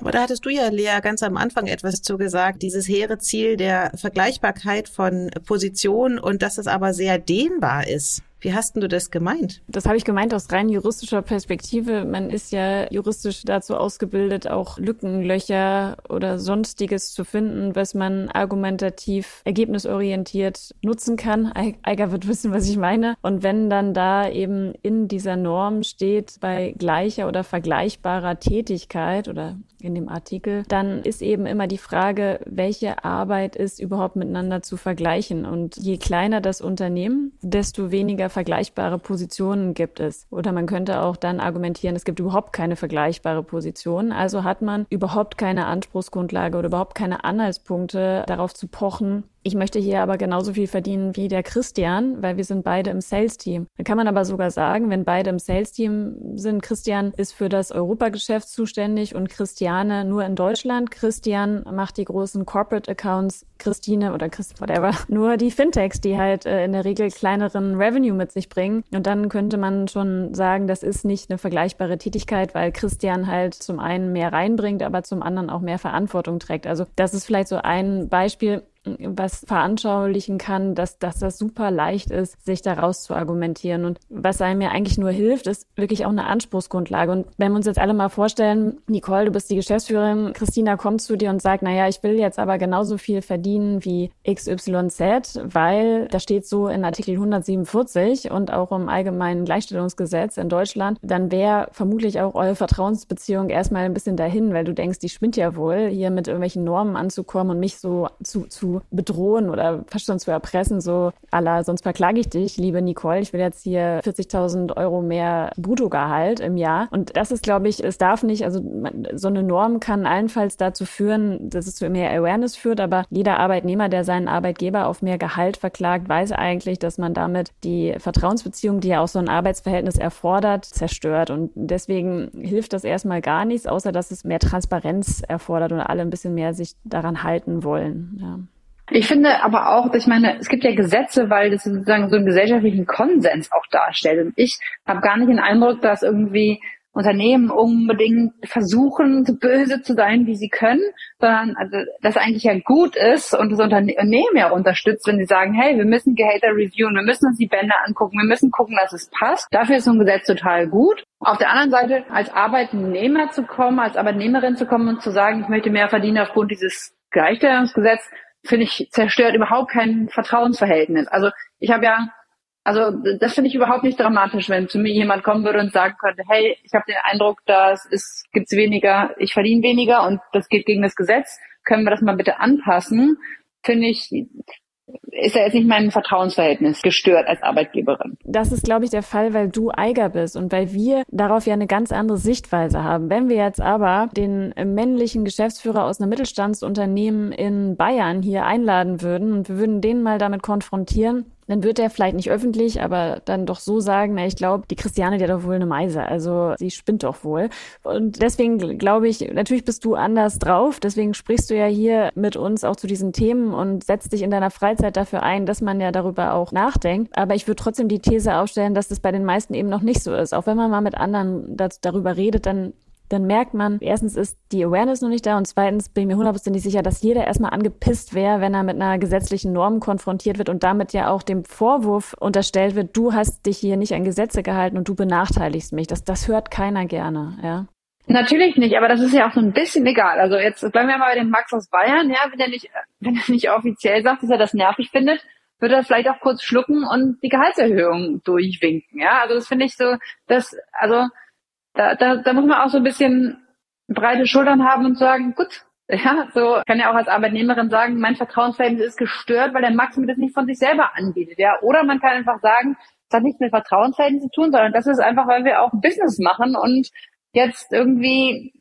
Aber da hattest du ja, Lea, ganz am Anfang etwas zu gesagt, dieses hehre Ziel der Vergleichbarkeit von Positionen und dass es aber sehr dehnbar ist. Wie hast du das gemeint? Das habe ich gemeint aus rein juristischer Perspektive. Man ist ja juristisch dazu ausgebildet, auch Lückenlöcher oder sonstiges zu finden, was man argumentativ ergebnisorientiert nutzen kann. Eiger wird wissen, was ich meine. Und wenn dann da eben in dieser Norm steht, bei gleicher oder vergleichbarer Tätigkeit oder in dem Artikel, dann ist eben immer die Frage, welche Arbeit ist überhaupt miteinander zu vergleichen. Und je kleiner das Unternehmen, desto weniger vergleichbare Positionen gibt es. Oder man könnte auch dann argumentieren, es gibt überhaupt keine vergleichbare Position. Also hat man überhaupt keine Anspruchsgrundlage oder überhaupt keine Anhaltspunkte darauf zu pochen, ich möchte hier aber genauso viel verdienen wie der Christian, weil wir sind beide im Sales-Team. Dann kann man aber sogar sagen, wenn beide im Sales-Team sind, Christian ist für das Europageschäft zuständig und Christiane nur in Deutschland. Christian macht die großen Corporate Accounts, Christine oder Chris, whatever, nur die Fintechs, die halt äh, in der Regel kleineren Revenue mit sich bringen. Und dann könnte man schon sagen, das ist nicht eine vergleichbare Tätigkeit, weil Christian halt zum einen mehr reinbringt, aber zum anderen auch mehr Verantwortung trägt. Also das ist vielleicht so ein Beispiel was veranschaulichen kann, dass, dass das super leicht ist, sich daraus zu argumentieren. Und was einem ja eigentlich nur hilft, ist wirklich auch eine Anspruchsgrundlage. Und wenn wir uns jetzt alle mal vorstellen, Nicole, du bist die Geschäftsführerin, Christina kommt zu dir und sagt, naja, ich will jetzt aber genauso viel verdienen wie XYZ, weil da steht so in Artikel 147 und auch im allgemeinen Gleichstellungsgesetz in Deutschland, dann wäre vermutlich auch eure Vertrauensbeziehung erstmal ein bisschen dahin, weil du denkst, die spinnt ja wohl, hier mit irgendwelchen Normen anzukommen und mich so zu, zu bedrohen oder fast schon zu erpressen, so aller, sonst verklage ich dich, liebe Nicole, ich will jetzt hier 40.000 Euro mehr Bruttogehalt im Jahr. Und das ist, glaube ich, es darf nicht, also so eine Norm kann allenfalls dazu führen, dass es zu mehr Awareness führt, aber jeder Arbeitnehmer, der seinen Arbeitgeber auf mehr Gehalt verklagt, weiß eigentlich, dass man damit die Vertrauensbeziehung, die ja auch so ein Arbeitsverhältnis erfordert, zerstört. Und deswegen hilft das erstmal gar nichts, außer dass es mehr Transparenz erfordert und alle ein bisschen mehr sich daran halten wollen. Ja. Ich finde aber auch, ich meine, es gibt ja Gesetze, weil das sozusagen so einen gesellschaftlichen Konsens auch darstellt. Und ich habe gar nicht den Eindruck, dass irgendwie Unternehmen unbedingt versuchen, so böse zu sein, wie sie können, sondern also, dass eigentlich ja gut ist und das Unternehmen ja unterstützt, wenn sie sagen, hey, wir müssen Gehälter reviewen, wir müssen uns die Bänder angucken, wir müssen gucken, dass es passt. Dafür ist so ein Gesetz total gut. Auf der anderen Seite, als Arbeitnehmer zu kommen, als Arbeitnehmerin zu kommen und zu sagen, ich möchte mehr verdienen aufgrund dieses Gleichstellungsgesetzes, finde ich, zerstört überhaupt kein Vertrauensverhältnis. Also ich habe ja, also das finde ich überhaupt nicht dramatisch, wenn zu mir jemand kommen würde und sagen könnte, hey, ich habe den Eindruck, dass es gibt's weniger, ich verdiene weniger und das geht gegen das Gesetz, können wir das mal bitte anpassen? Finde ich, ist ja jetzt nicht mein Vertrauensverhältnis gestört als Arbeitgeberin. Das ist, glaube ich, der Fall, weil du Eiger bist und weil wir darauf ja eine ganz andere Sichtweise haben. Wenn wir jetzt aber den männlichen Geschäftsführer aus einem Mittelstandsunternehmen in Bayern hier einladen würden und wir würden den mal damit konfrontieren, dann wird er vielleicht nicht öffentlich, aber dann doch so sagen, na, ich glaube, die Christiane, die hat doch wohl eine Meise, also sie spinnt doch wohl. Und deswegen glaube ich, natürlich bist du anders drauf, deswegen sprichst du ja hier mit uns auch zu diesen Themen und setzt dich in deiner Freizeit dafür ein, dass man ja darüber auch nachdenkt. Aber ich würde trotzdem die These aufstellen, dass das bei den meisten eben noch nicht so ist. Auch wenn man mal mit anderen darüber redet, dann dann merkt man, erstens ist die Awareness noch nicht da und zweitens bin ich mir hundertprozentig sicher, dass jeder erstmal angepisst wäre, wenn er mit einer gesetzlichen Norm konfrontiert wird und damit ja auch dem Vorwurf unterstellt wird, du hast dich hier nicht an Gesetze gehalten und du benachteiligst mich. Das, das hört keiner gerne, ja. Natürlich nicht, aber das ist ja auch so ein bisschen egal. Also jetzt bleiben wir mal bei dem Max aus Bayern, ja, wenn er nicht, wenn er nicht offiziell sagt, dass er das nervig findet, würde er vielleicht auch kurz schlucken und die Gehaltserhöhung durchwinken, ja. Also das finde ich so, dass, also, da, da, da muss man auch so ein bisschen breite Schultern haben und sagen, gut, ja, so kann ja auch als Arbeitnehmerin sagen, mein Vertrauensverhältnis ist gestört, weil der Max mir das nicht von sich selber anbietet, ja. Oder man kann einfach sagen, es hat nichts mit Vertrauensverhältnis zu tun, sondern das ist einfach, weil wir auch Business machen und jetzt irgendwie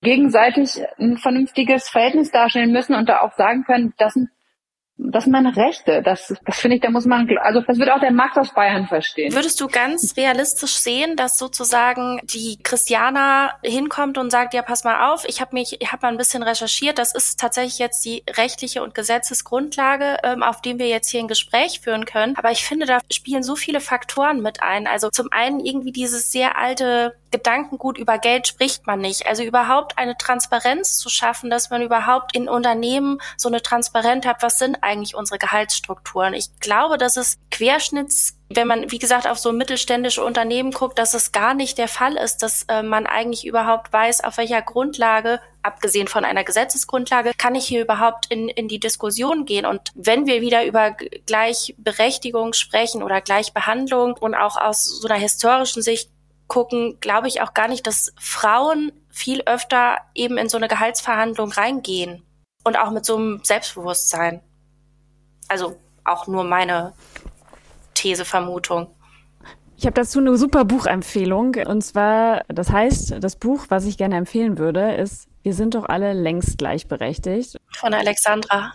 gegenseitig ein vernünftiges Verhältnis darstellen müssen und da auch sagen können, das sind das sind meine Rechte. Das, das finde ich, da muss man, also das wird auch der Max aus Bayern verstehen. Würdest du ganz realistisch sehen, dass sozusagen die Christiana hinkommt und sagt, ja, pass mal auf, ich habe mich, ich habe mal ein bisschen recherchiert, das ist tatsächlich jetzt die rechtliche und Gesetzesgrundlage, ähm, auf dem wir jetzt hier ein Gespräch führen können. Aber ich finde, da spielen so viele Faktoren mit ein. Also zum einen irgendwie dieses sehr alte Gedankengut über Geld spricht man nicht. Also überhaupt eine Transparenz zu schaffen, dass man überhaupt in Unternehmen so eine Transparenz hat, was sind eigentlich unsere Gehaltsstrukturen. Ich glaube, dass es Querschnitts wenn man, wie gesagt, auf so mittelständische Unternehmen guckt, dass es gar nicht der Fall ist, dass äh, man eigentlich überhaupt weiß, auf welcher Grundlage, abgesehen von einer Gesetzesgrundlage, kann ich hier überhaupt in, in die Diskussion gehen. Und wenn wir wieder über Gleichberechtigung sprechen oder Gleichbehandlung und auch aus so einer historischen Sicht gucken, glaube ich auch gar nicht, dass Frauen viel öfter eben in so eine Gehaltsverhandlung reingehen und auch mit so einem Selbstbewusstsein. Also auch nur meine These, Vermutung. Ich habe dazu eine super Buchempfehlung. Und zwar, das heißt, das Buch, was ich gerne empfehlen würde, ist Wir sind doch alle längst gleichberechtigt. Von Alexandra.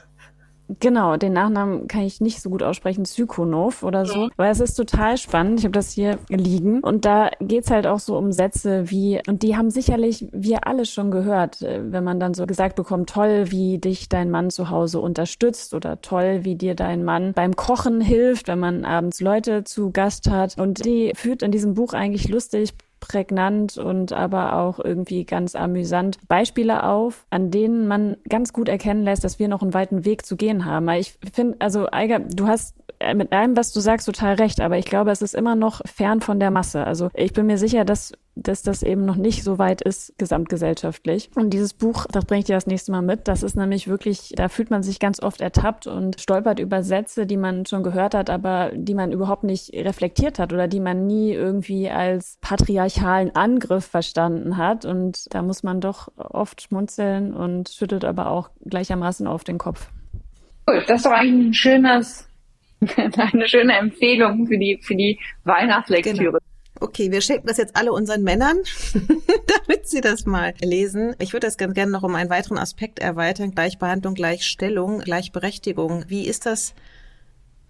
Genau, den Nachnamen kann ich nicht so gut aussprechen, Zykonov oder so. Mhm. Weil es ist total spannend. Ich habe das hier liegen. Und da geht's halt auch so um Sätze wie, und die haben sicherlich wir alle schon gehört, äh, wenn man dann so gesagt bekommt, toll, wie dich dein Mann zu Hause unterstützt oder toll, wie dir dein Mann beim Kochen hilft, wenn man abends Leute zu Gast hat. Und die führt in diesem Buch eigentlich lustig prägnant und aber auch irgendwie ganz amüsant Beispiele auf, an denen man ganz gut erkennen lässt, dass wir noch einen weiten Weg zu gehen haben. Ich finde, also Eiger, du hast mit allem, was du sagst, total recht, aber ich glaube, es ist immer noch fern von der Masse. Also ich bin mir sicher, dass dass das eben noch nicht so weit ist gesamtgesellschaftlich. Und dieses Buch, das bringe ich dir das nächste Mal mit. Das ist nämlich wirklich, da fühlt man sich ganz oft ertappt und stolpert über Sätze, die man schon gehört hat, aber die man überhaupt nicht reflektiert hat oder die man nie irgendwie als patriarchalen Angriff verstanden hat. Und da muss man doch oft schmunzeln und schüttelt aber auch gleichermaßen auf den Kopf. Cool, das ist doch eigentlich ein schönes, eine schöne Empfehlung für die, für die Weihnachtslektüre. Genau. Okay, wir schenken das jetzt alle unseren Männern, damit sie das mal lesen. Ich würde das ganz gerne noch um einen weiteren Aspekt erweitern. Gleichbehandlung, Gleichstellung, Gleichberechtigung. Wie ist das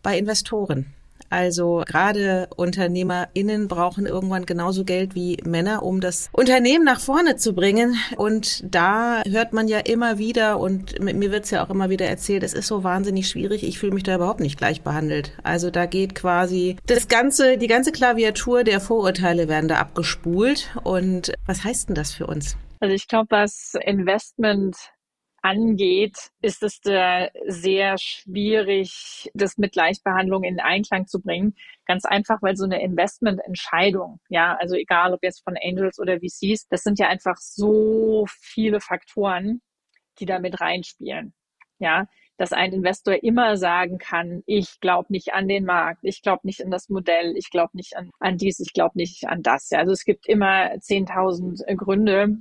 bei Investoren? Also gerade UnternehmerInnen brauchen irgendwann genauso Geld wie Männer, um das Unternehmen nach vorne zu bringen. Und da hört man ja immer wieder, und mit mir wird es ja auch immer wieder erzählt, es ist so wahnsinnig schwierig, ich fühle mich da überhaupt nicht gleich behandelt. Also da geht quasi das ganze, die ganze Klaviatur der Vorurteile werden da abgespult. Und was heißt denn das für uns? Also ich glaube, was Investment angeht, ist es äh, sehr schwierig, das mit Gleichbehandlung in Einklang zu bringen. Ganz einfach, weil so eine Investmententscheidung, ja, also egal ob jetzt von Angels oder VCs, das sind ja einfach so viele Faktoren, die da mit reinspielen. Ja, dass ein Investor immer sagen kann, ich glaube nicht an den Markt, ich glaube nicht an das Modell, ich glaube nicht an, an dies, ich glaube nicht an das. Ja, also es gibt immer 10.000 Gründe,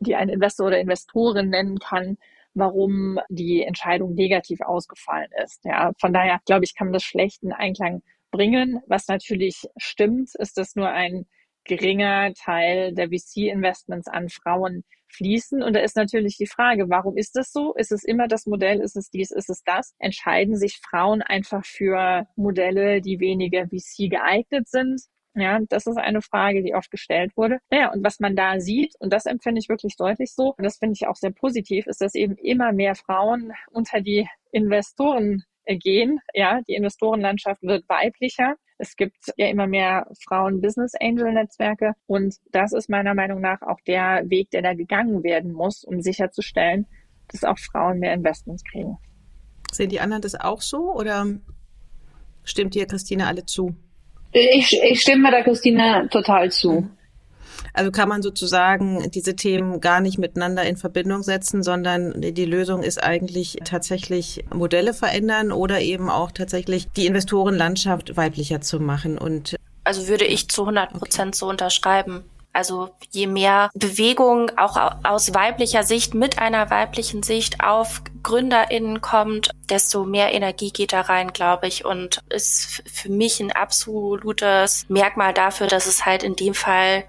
die ein Investor oder Investorin nennen kann, warum die Entscheidung negativ ausgefallen ist. Ja, von daher glaube ich, kann man das schlecht in Einklang bringen. Was natürlich stimmt, ist, dass nur ein geringer Teil der VC-Investments an Frauen fließen. Und da ist natürlich die Frage, warum ist das so? Ist es immer das Modell? Ist es dies? Ist es das? Entscheiden sich Frauen einfach für Modelle, die weniger VC geeignet sind? Ja, das ist eine Frage, die oft gestellt wurde. Naja, und was man da sieht, und das empfinde ich wirklich deutlich so, und das finde ich auch sehr positiv, ist, dass eben immer mehr Frauen unter die Investoren äh, gehen. Ja, die Investorenlandschaft wird weiblicher. Es gibt ja immer mehr Frauen Business Angel Netzwerke und das ist meiner Meinung nach auch der Weg, der da gegangen werden muss, um sicherzustellen, dass auch Frauen mehr Investments kriegen. Sehen die anderen das auch so oder stimmt dir Christine alle zu? Ich, ich stimme der Christina total zu. Also kann man sozusagen diese Themen gar nicht miteinander in Verbindung setzen, sondern die Lösung ist eigentlich tatsächlich Modelle verändern oder eben auch tatsächlich die Investorenlandschaft weiblicher zu machen. Und also würde ich zu 100 Prozent okay. so unterschreiben. Also je mehr Bewegung auch aus weiblicher Sicht mit einer weiblichen Sicht auf GründerInnen kommt, desto mehr Energie geht da rein, glaube ich, und ist für mich ein absolutes Merkmal dafür, dass es halt in dem Fall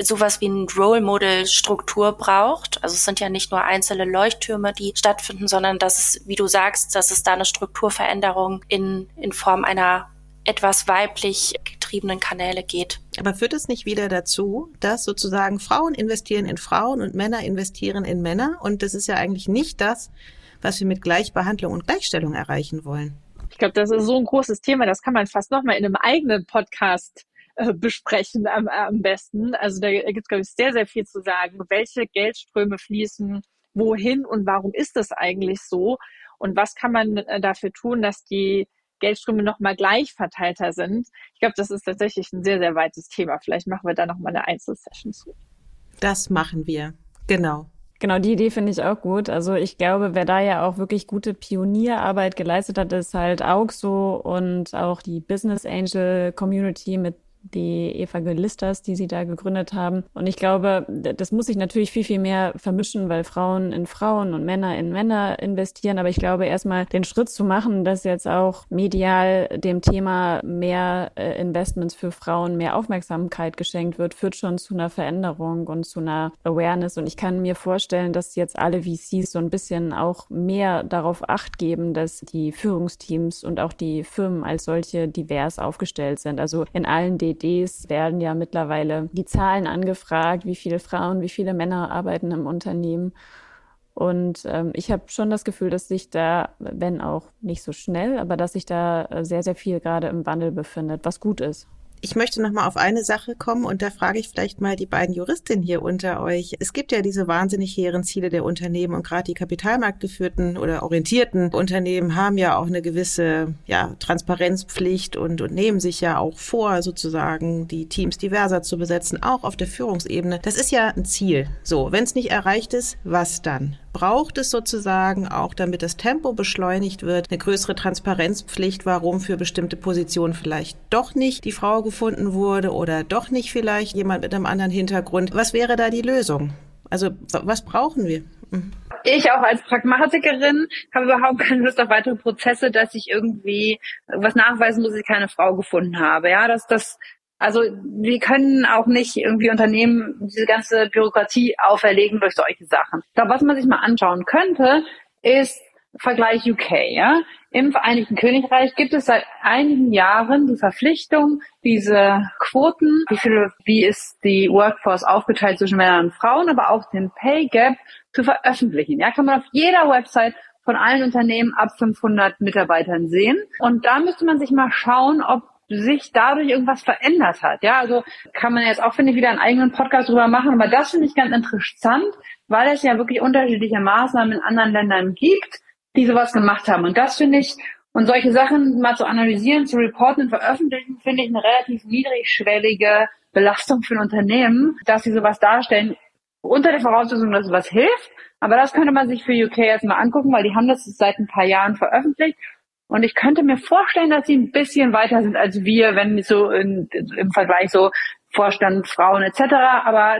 sowas wie ein Role Model Struktur braucht. Also es sind ja nicht nur einzelne Leuchttürme, die stattfinden, sondern dass es, wie du sagst, dass es da eine Strukturveränderung in, in Form einer etwas weiblich getriebenen Kanäle geht. Aber führt es nicht wieder dazu, dass sozusagen Frauen investieren in Frauen und Männer investieren in Männer? Und das ist ja eigentlich nicht das, was wir mit Gleichbehandlung und Gleichstellung erreichen wollen. Ich glaube, das ist so ein großes Thema, das kann man fast nochmal in einem eigenen Podcast äh, besprechen am, am besten. Also da gibt es, glaube ich, sehr, sehr viel zu sagen. Welche Geldströme fließen wohin und warum ist das eigentlich so? Und was kann man äh, dafür tun, dass die Geldströme nochmal gleich verteilter sind. Ich glaube, das ist tatsächlich ein sehr, sehr weites Thema. Vielleicht machen wir da nochmal eine Einzelsession zu. Das machen wir. Genau. Genau, die Idee finde ich auch gut. Also ich glaube, wer da ja auch wirklich gute Pionierarbeit geleistet hat, ist halt Auxo und auch die Business Angel Community mit die Evangelistas, die sie da gegründet haben. Und ich glaube, das muss sich natürlich viel, viel mehr vermischen, weil Frauen in Frauen und Männer in Männer investieren. Aber ich glaube, erstmal den Schritt zu machen, dass jetzt auch medial dem Thema mehr äh, Investments für Frauen, mehr Aufmerksamkeit geschenkt wird, führt schon zu einer Veränderung und zu einer Awareness. Und ich kann mir vorstellen, dass jetzt alle VCs so ein bisschen auch mehr darauf acht geben, dass die Führungsteams und auch die Firmen als solche divers aufgestellt sind. Also in allen DDs werden ja mittlerweile die Zahlen angefragt, wie viele Frauen, wie viele Männer arbeiten im Unternehmen. Und ähm, ich habe schon das Gefühl, dass sich da, wenn auch nicht so schnell, aber dass sich da äh, sehr, sehr viel gerade im Wandel befindet, was gut ist. Ich möchte noch mal auf eine Sache kommen und da frage ich vielleicht mal die beiden Juristinnen hier unter euch. Es gibt ja diese wahnsinnig hehren Ziele der Unternehmen und gerade die kapitalmarktgeführten oder orientierten Unternehmen haben ja auch eine gewisse ja, Transparenzpflicht und, und nehmen sich ja auch vor, sozusagen die Teams diverser zu besetzen, auch auf der Führungsebene. Das ist ja ein Ziel. So, wenn es nicht erreicht ist, was dann? Braucht es sozusagen auch, damit das Tempo beschleunigt wird, eine größere Transparenzpflicht, warum für bestimmte Positionen vielleicht doch nicht die Frau gefunden wurde oder doch nicht vielleicht jemand mit einem anderen Hintergrund. Was wäre da die Lösung? Also was brauchen wir? Mhm. Ich auch als Pragmatikerin habe überhaupt keine Lust auf weitere Prozesse, dass ich irgendwie was nachweisen muss, dass ich keine Frau gefunden habe. Ja, das, das also wir können auch nicht irgendwie Unternehmen diese ganze Bürokratie auferlegen durch solche Sachen. Ich glaube, was man sich mal anschauen könnte, ist Vergleich UK. Ja? Im Vereinigten Königreich gibt es seit einigen Jahren die Verpflichtung, diese Quoten, wie viele, wie ist die Workforce aufgeteilt zwischen Männern und Frauen, aber auch den Pay Gap zu veröffentlichen. Ja, kann man auf jeder Website von allen Unternehmen ab 500 Mitarbeitern sehen. Und da müsste man sich mal schauen, ob sich dadurch irgendwas verändert hat. Ja, also kann man jetzt auch, finde ich, wieder einen eigenen Podcast drüber machen. Aber das finde ich ganz interessant, weil es ja wirklich unterschiedliche Maßnahmen in anderen Ländern gibt, die sowas gemacht haben. Und das finde ich, und solche Sachen mal zu analysieren, zu reporten und veröffentlichen, finde ich eine relativ niedrigschwellige Belastung für ein Unternehmen, dass sie sowas darstellen, unter der Voraussetzung, dass es was hilft. Aber das könnte man sich für UK jetzt mal angucken, weil die haben das seit ein paar Jahren veröffentlicht. Und ich könnte mir vorstellen, dass sie ein bisschen weiter sind als wir, wenn so in, im Vergleich so Vorstand, Frauen etc. Aber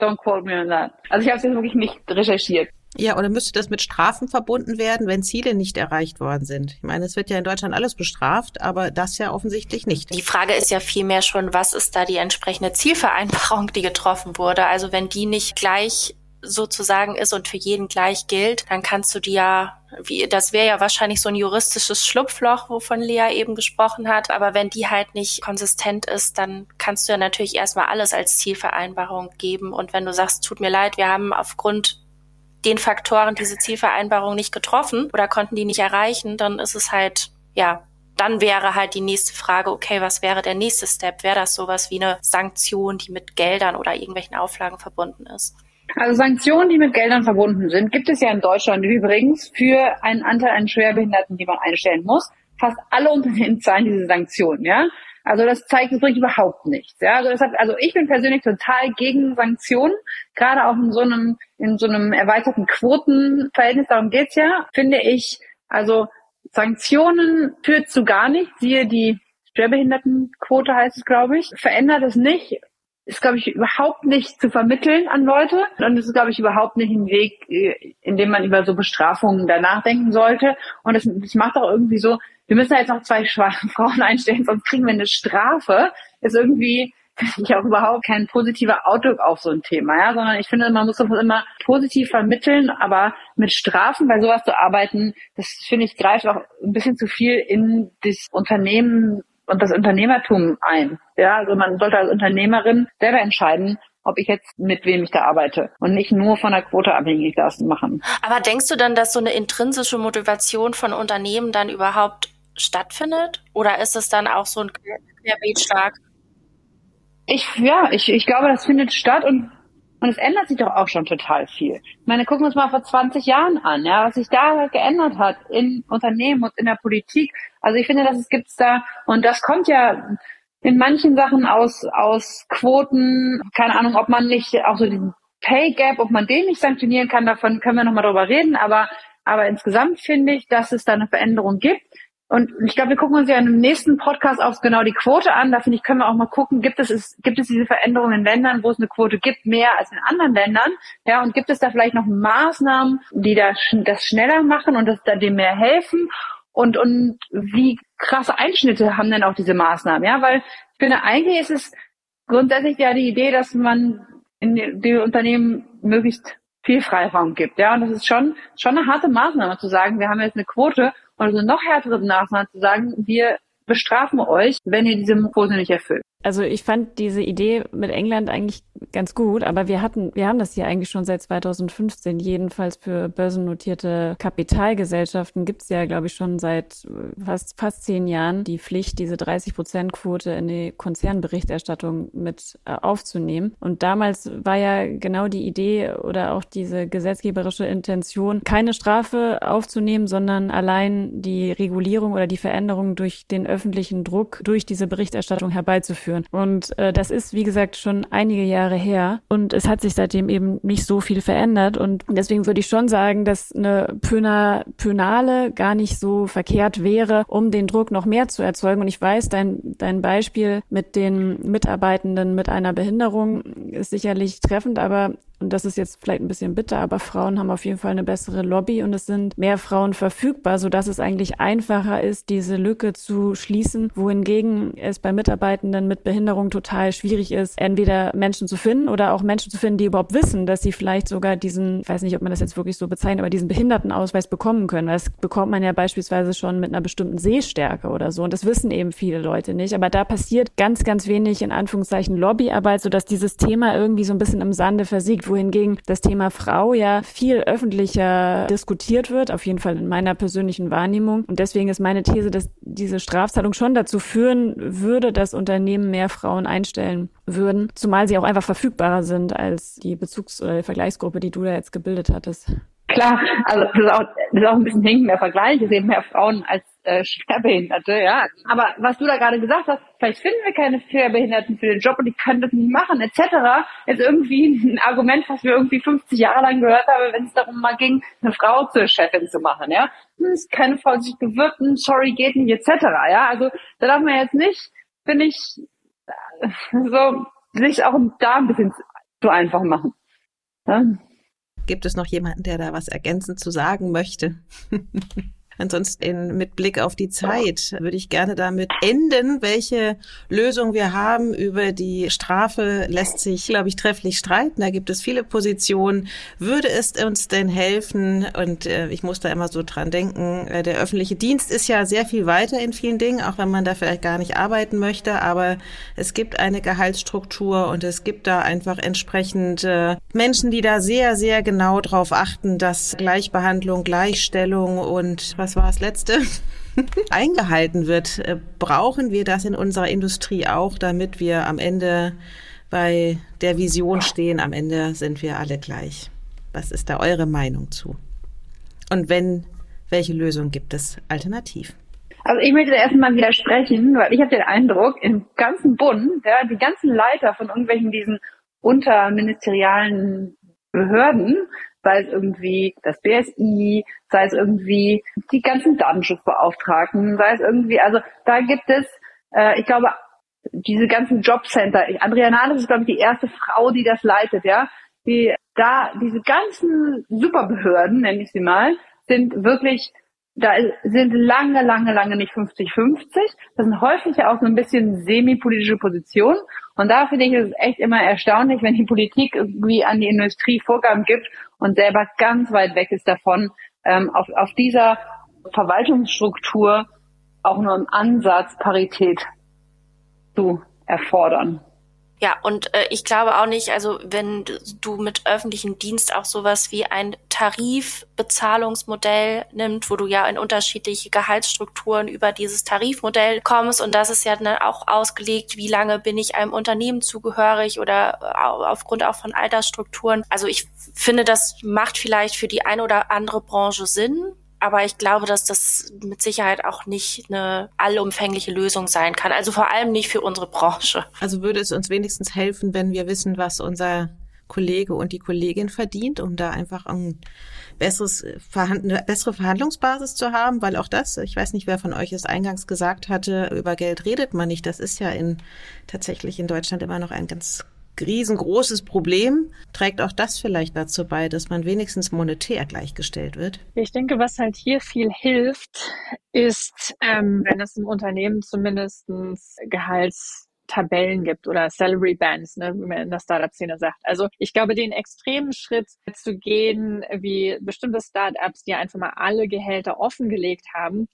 don't quote me on that. Also ich habe es jetzt wirklich nicht recherchiert. Ja, oder müsste das mit Strafen verbunden werden, wenn Ziele nicht erreicht worden sind? Ich meine, es wird ja in Deutschland alles bestraft, aber das ja offensichtlich nicht. Die Frage ist ja vielmehr schon, was ist da die entsprechende Zielvereinbarung, die getroffen wurde? Also wenn die nicht gleich sozusagen ist und für jeden gleich gilt, dann kannst du die ja, wie, das wäre ja wahrscheinlich so ein juristisches Schlupfloch, wovon Lea eben gesprochen hat. Aber wenn die halt nicht konsistent ist, dann kannst du ja natürlich erstmal alles als Zielvereinbarung geben. Und wenn du sagst, tut mir leid, wir haben aufgrund den Faktoren diese Zielvereinbarung nicht getroffen oder konnten die nicht erreichen, dann ist es halt, ja, dann wäre halt die nächste Frage, okay, was wäre der nächste Step? Wäre das sowas wie eine Sanktion, die mit Geldern oder irgendwelchen Auflagen verbunden ist? Also Sanktionen, die mit Geldern verbunden sind, gibt es ja in Deutschland übrigens für einen Anteil an Schwerbehinderten, die man einstellen muss. Fast alle Unternehmen zahlen diese Sanktionen, ja. Also das zeigt, das bringt überhaupt nichts. Ja, also deshalb, also ich bin persönlich total gegen Sanktionen, gerade auch in so einem, in so einem erweiterten Quotenverhältnis, darum geht's ja, finde ich, also Sanktionen führt zu gar nichts, siehe die Schwerbehindertenquote heißt es, glaube ich, verändert es nicht, ist, glaube ich, überhaupt nicht zu vermitteln an Leute. Und es ist, glaube ich, überhaupt nicht ein Weg, äh, in dem man über so Bestrafungen danach denken sollte. Und es, es macht auch irgendwie so, wir müssen ja jetzt noch zwei schwache Frauen einstellen, sonst kriegen wir eine Strafe. Ist irgendwie, finde ich auch überhaupt kein positiver Outlook auf so ein Thema, ja, sondern ich finde, man muss das immer positiv vermitteln, aber mit Strafen bei sowas zu arbeiten, das finde ich greift auch ein bisschen zu viel in das Unternehmen und das Unternehmertum ein. Ja, also man sollte als Unternehmerin selber entscheiden, ob ich jetzt mit wem ich da arbeite und nicht nur von der Quote abhängig das machen. Aber denkst du dann, dass so eine intrinsische Motivation von Unternehmen dann überhaupt stattfindet? Oder ist es dann auch so ein Querbeetschlag? Ich, ja, ich, ich glaube, das findet statt und Und es ändert sich doch auch schon total viel. Ich meine, gucken wir uns mal vor 20 Jahren an, ja, was sich da geändert hat in Unternehmen und in der Politik. Also ich finde, dass es gibt's da, und das kommt ja in manchen Sachen aus, aus Quoten, keine Ahnung, ob man nicht auch so diesen Pay Gap, ob man den nicht sanktionieren kann, davon können wir nochmal drüber reden, aber, aber insgesamt finde ich, dass es da eine Veränderung gibt. Und ich glaube, wir gucken uns ja dem nächsten Podcast auch genau die Quote an. Da finde ich, können wir auch mal gucken, gibt es, gibt es diese Veränderungen in Ländern, wo es eine Quote gibt, mehr als in anderen Ländern? Ja, und gibt es da vielleicht noch Maßnahmen, die das, das schneller machen und das da dem mehr helfen? Und, und wie krasse Einschnitte haben denn auch diese Maßnahmen? Ja, weil ich finde, eigentlich ist es grundsätzlich ja die Idee, dass man in den Unternehmen möglichst viel Freiraum gibt. Ja, und das ist schon, schon eine harte Maßnahme zu sagen, wir haben jetzt eine Quote und eine noch härtere Maßnahme zu sagen, wir bestrafen euch, wenn ihr diese Quote nicht erfüllt. Also ich fand diese Idee mit England eigentlich ganz gut, aber wir hatten, wir haben das hier eigentlich schon seit 2015. Jedenfalls für börsennotierte Kapitalgesellschaften gibt es ja, glaube ich, schon seit fast fast zehn Jahren die Pflicht, diese 30 Prozent Quote in die Konzernberichterstattung mit äh, aufzunehmen. Und damals war ja genau die Idee oder auch diese gesetzgeberische Intention, keine Strafe aufzunehmen, sondern allein die Regulierung oder die Veränderung durch den öffentlichen Druck durch diese Berichterstattung herbeizuführen führen. Und äh, das ist, wie gesagt, schon einige Jahre her. Und es hat sich seitdem eben nicht so viel verändert. Und deswegen würde ich schon sagen, dass eine Pöna, Pönale gar nicht so verkehrt wäre, um den Druck noch mehr zu erzeugen. Und ich weiß, dein, dein Beispiel mit den Mitarbeitenden mit einer Behinderung ist sicherlich treffend, aber und das ist jetzt vielleicht ein bisschen bitter, aber Frauen haben auf jeden Fall eine bessere Lobby und es sind mehr Frauen verfügbar, sodass es eigentlich einfacher ist, diese Lücke zu schließen, wohingegen es bei Mitarbeitenden mit Behinderung total schwierig ist, entweder Menschen zu finden oder auch Menschen zu finden, die überhaupt wissen, dass sie vielleicht sogar diesen, ich weiß nicht, ob man das jetzt wirklich so bezeichnet, aber diesen Behindertenausweis bekommen können. Das bekommt man ja beispielsweise schon mit einer bestimmten Sehstärke oder so und das wissen eben viele Leute nicht. Aber da passiert ganz, ganz wenig in Anführungszeichen Lobbyarbeit, sodass dieses Thema irgendwie so ein bisschen im Sande versiegt wohingegen das Thema Frau ja viel öffentlicher diskutiert wird, auf jeden Fall in meiner persönlichen Wahrnehmung. Und deswegen ist meine These, dass diese Strafzahlung schon dazu führen würde, dass Unternehmen mehr Frauen einstellen würden, zumal sie auch einfach verfügbarer sind als die Bezugs- oder Vergleichsgruppe, die du da jetzt gebildet hattest. Klar, also das ist auch, das ist auch ein bisschen hinkender Vergleich. Es sind mehr Frauen als äh, Schwerbehinderte, ja. Aber was du da gerade gesagt hast, vielleicht finden wir keine Schwerbehinderten für den Job und die können das nicht machen, etc., ist irgendwie ein Argument, was wir irgendwie 50 Jahre lang gehört haben, wenn es darum mal ging, eine Frau zur Chefin zu machen, ja. Hm, keine Frau sich bewirten, sorry, geht nicht, etc., ja. Also da darf man jetzt nicht, finde ich, äh, so sich auch da ein bisschen zu einfach machen. Ja? Gibt es noch jemanden, der da was ergänzend zu sagen möchte? Ansonsten mit Blick auf die Zeit würde ich gerne damit enden, welche Lösung wir haben. Über die Strafe lässt sich, glaube ich, trefflich streiten. Da gibt es viele Positionen. Würde es uns denn helfen? Und äh, ich muss da immer so dran denken, äh, der öffentliche Dienst ist ja sehr viel weiter in vielen Dingen, auch wenn man da vielleicht gar nicht arbeiten möchte. Aber es gibt eine Gehaltsstruktur und es gibt da einfach entsprechend äh, Menschen, die da sehr, sehr genau drauf achten, dass Gleichbehandlung, Gleichstellung und was war das letzte, eingehalten wird. Äh, brauchen wir das in unserer Industrie auch, damit wir am Ende bei der Vision stehen, am Ende sind wir alle gleich. Was ist da eure Meinung zu? Und wenn, welche Lösung gibt es alternativ? Also ich möchte erst mal widersprechen, weil ich habe den Eindruck, im ganzen Bund, ja, die ganzen Leiter von irgendwelchen diesen unterministerialen Behörden sei es irgendwie das BSI, sei es irgendwie die ganzen Datenschutzbeauftragten, sei es irgendwie, also da gibt es, äh, ich glaube, diese ganzen Jobcenter. Andrea Nahles ist, glaube ich, die erste Frau, die das leitet, ja. Die da, diese ganzen Superbehörden, nenne ich sie mal, sind wirklich da sind lange, lange, lange nicht 50-50. Das sind häufig auch so ein bisschen semi-politische Positionen. Und da finde ich es echt immer erstaunlich, wenn die Politik irgendwie an die Industrie Vorgaben gibt und selber ganz weit weg ist davon, ähm, auf, auf dieser Verwaltungsstruktur auch nur im Ansatz Parität zu erfordern. Ja, und äh, ich glaube auch nicht, also wenn du mit öffentlichem Dienst auch sowas wie ein Tarifbezahlungsmodell nimmt, wo du ja in unterschiedliche Gehaltsstrukturen über dieses Tarifmodell kommst und das ist ja dann auch ausgelegt, wie lange bin ich einem Unternehmen zugehörig oder aufgrund auch von Altersstrukturen. Also ich finde, das macht vielleicht für die eine oder andere Branche Sinn, aber ich glaube, dass das mit Sicherheit auch nicht eine allumfängliche Lösung sein kann. Also vor allem nicht für unsere Branche. Also würde es uns wenigstens helfen, wenn wir wissen, was unser Kollege und die Kollegin verdient, um da einfach ein besseres eine bessere Verhandlungsbasis zu haben, weil auch das, ich weiß nicht, wer von euch es eingangs gesagt hatte, über Geld redet man nicht. Das ist ja in tatsächlich in Deutschland immer noch ein ganz riesengroßes Problem. Trägt auch das vielleicht dazu bei, dass man wenigstens monetär gleichgestellt wird? Ich denke, was halt hier viel hilft, ist, ähm, wenn es im Unternehmen zumindest Gehaltstabellen gibt oder Salary Bands, ne, wie man in der Startup-Szene sagt. Also ich glaube, den extremen Schritt zu gehen, wie bestimmte Startups, die einfach mal alle Gehälter offengelegt haben,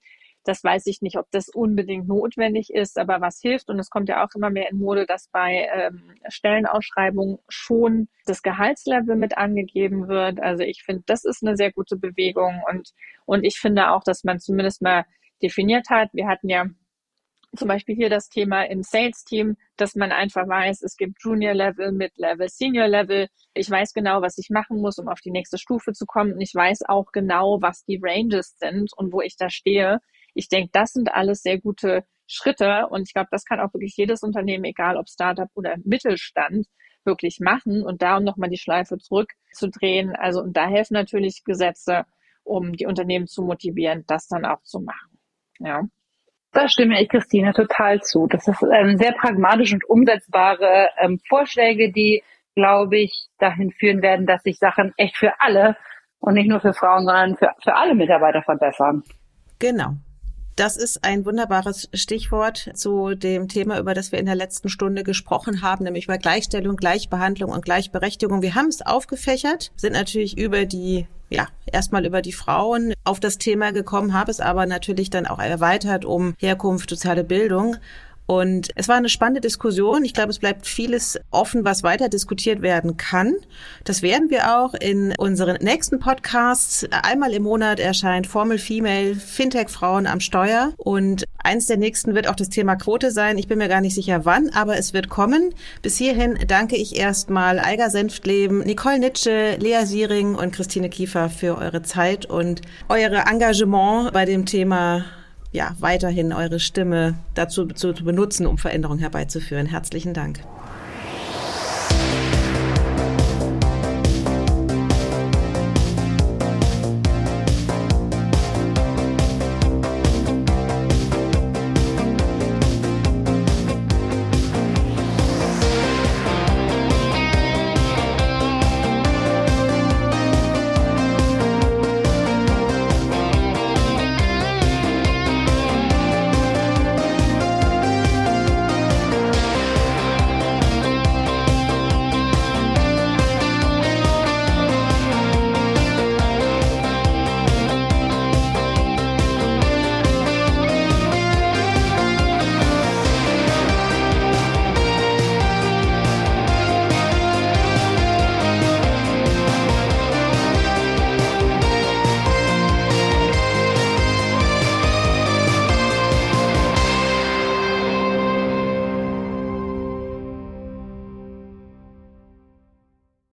das weiß ich nicht, ob das unbedingt notwendig ist, aber was hilft, und es kommt ja auch immer mehr in Mode, dass bei ähm, Stellenausschreibungen schon das Gehaltslevel mit angegeben wird. Also ich finde, das ist eine sehr gute Bewegung und, und ich finde auch, dass man zumindest mal definiert hat. Wir hatten ja zum Beispiel hier das Thema im Sales-Team, dass man einfach weiß, es gibt Junior-Level, Mid-Level, Senior-Level. Ich weiß genau, was ich machen muss, um auf die nächste Stufe zu kommen. Und ich weiß auch genau, was die Ranges sind und wo ich da stehe. Ich denke, das sind alles sehr gute Schritte und ich glaube, das kann auch wirklich jedes Unternehmen, egal ob Startup oder Mittelstand, wirklich machen und da um nochmal die Schleife zurückzudrehen. Also und da helfen natürlich Gesetze, um die Unternehmen zu motivieren, das dann auch zu machen. Ja. Da stimme ich Christine total zu. Das ist ähm, sehr pragmatisch und umsetzbare ähm, Vorschläge, die, glaube ich, dahin führen werden, dass sich Sachen echt für alle und nicht nur für Frauen, sondern für, für alle Mitarbeiter verbessern. Genau. Das ist ein wunderbares Stichwort zu dem Thema, über das wir in der letzten Stunde gesprochen haben, nämlich über Gleichstellung, Gleichbehandlung und Gleichberechtigung. Wir haben es aufgefächert, sind natürlich über die ja, erstmal über die Frauen auf das Thema gekommen, habe es aber natürlich dann auch erweitert um Herkunft, soziale Bildung. Und es war eine spannende Diskussion. Ich glaube, es bleibt vieles offen, was weiter diskutiert werden kann. Das werden wir auch in unseren nächsten Podcasts. Einmal im Monat erscheint Formel Female Fintech Frauen am Steuer. Und eins der nächsten wird auch das Thema Quote sein. Ich bin mir gar nicht sicher wann, aber es wird kommen. Bis hierhin danke ich erstmal Eiger Senftleben, Nicole Nitsche, Lea Siering und Christine Kiefer für eure Zeit und eure Engagement bei dem Thema ja, weiterhin eure Stimme dazu zu benutzen, um Veränderungen herbeizuführen. Herzlichen Dank.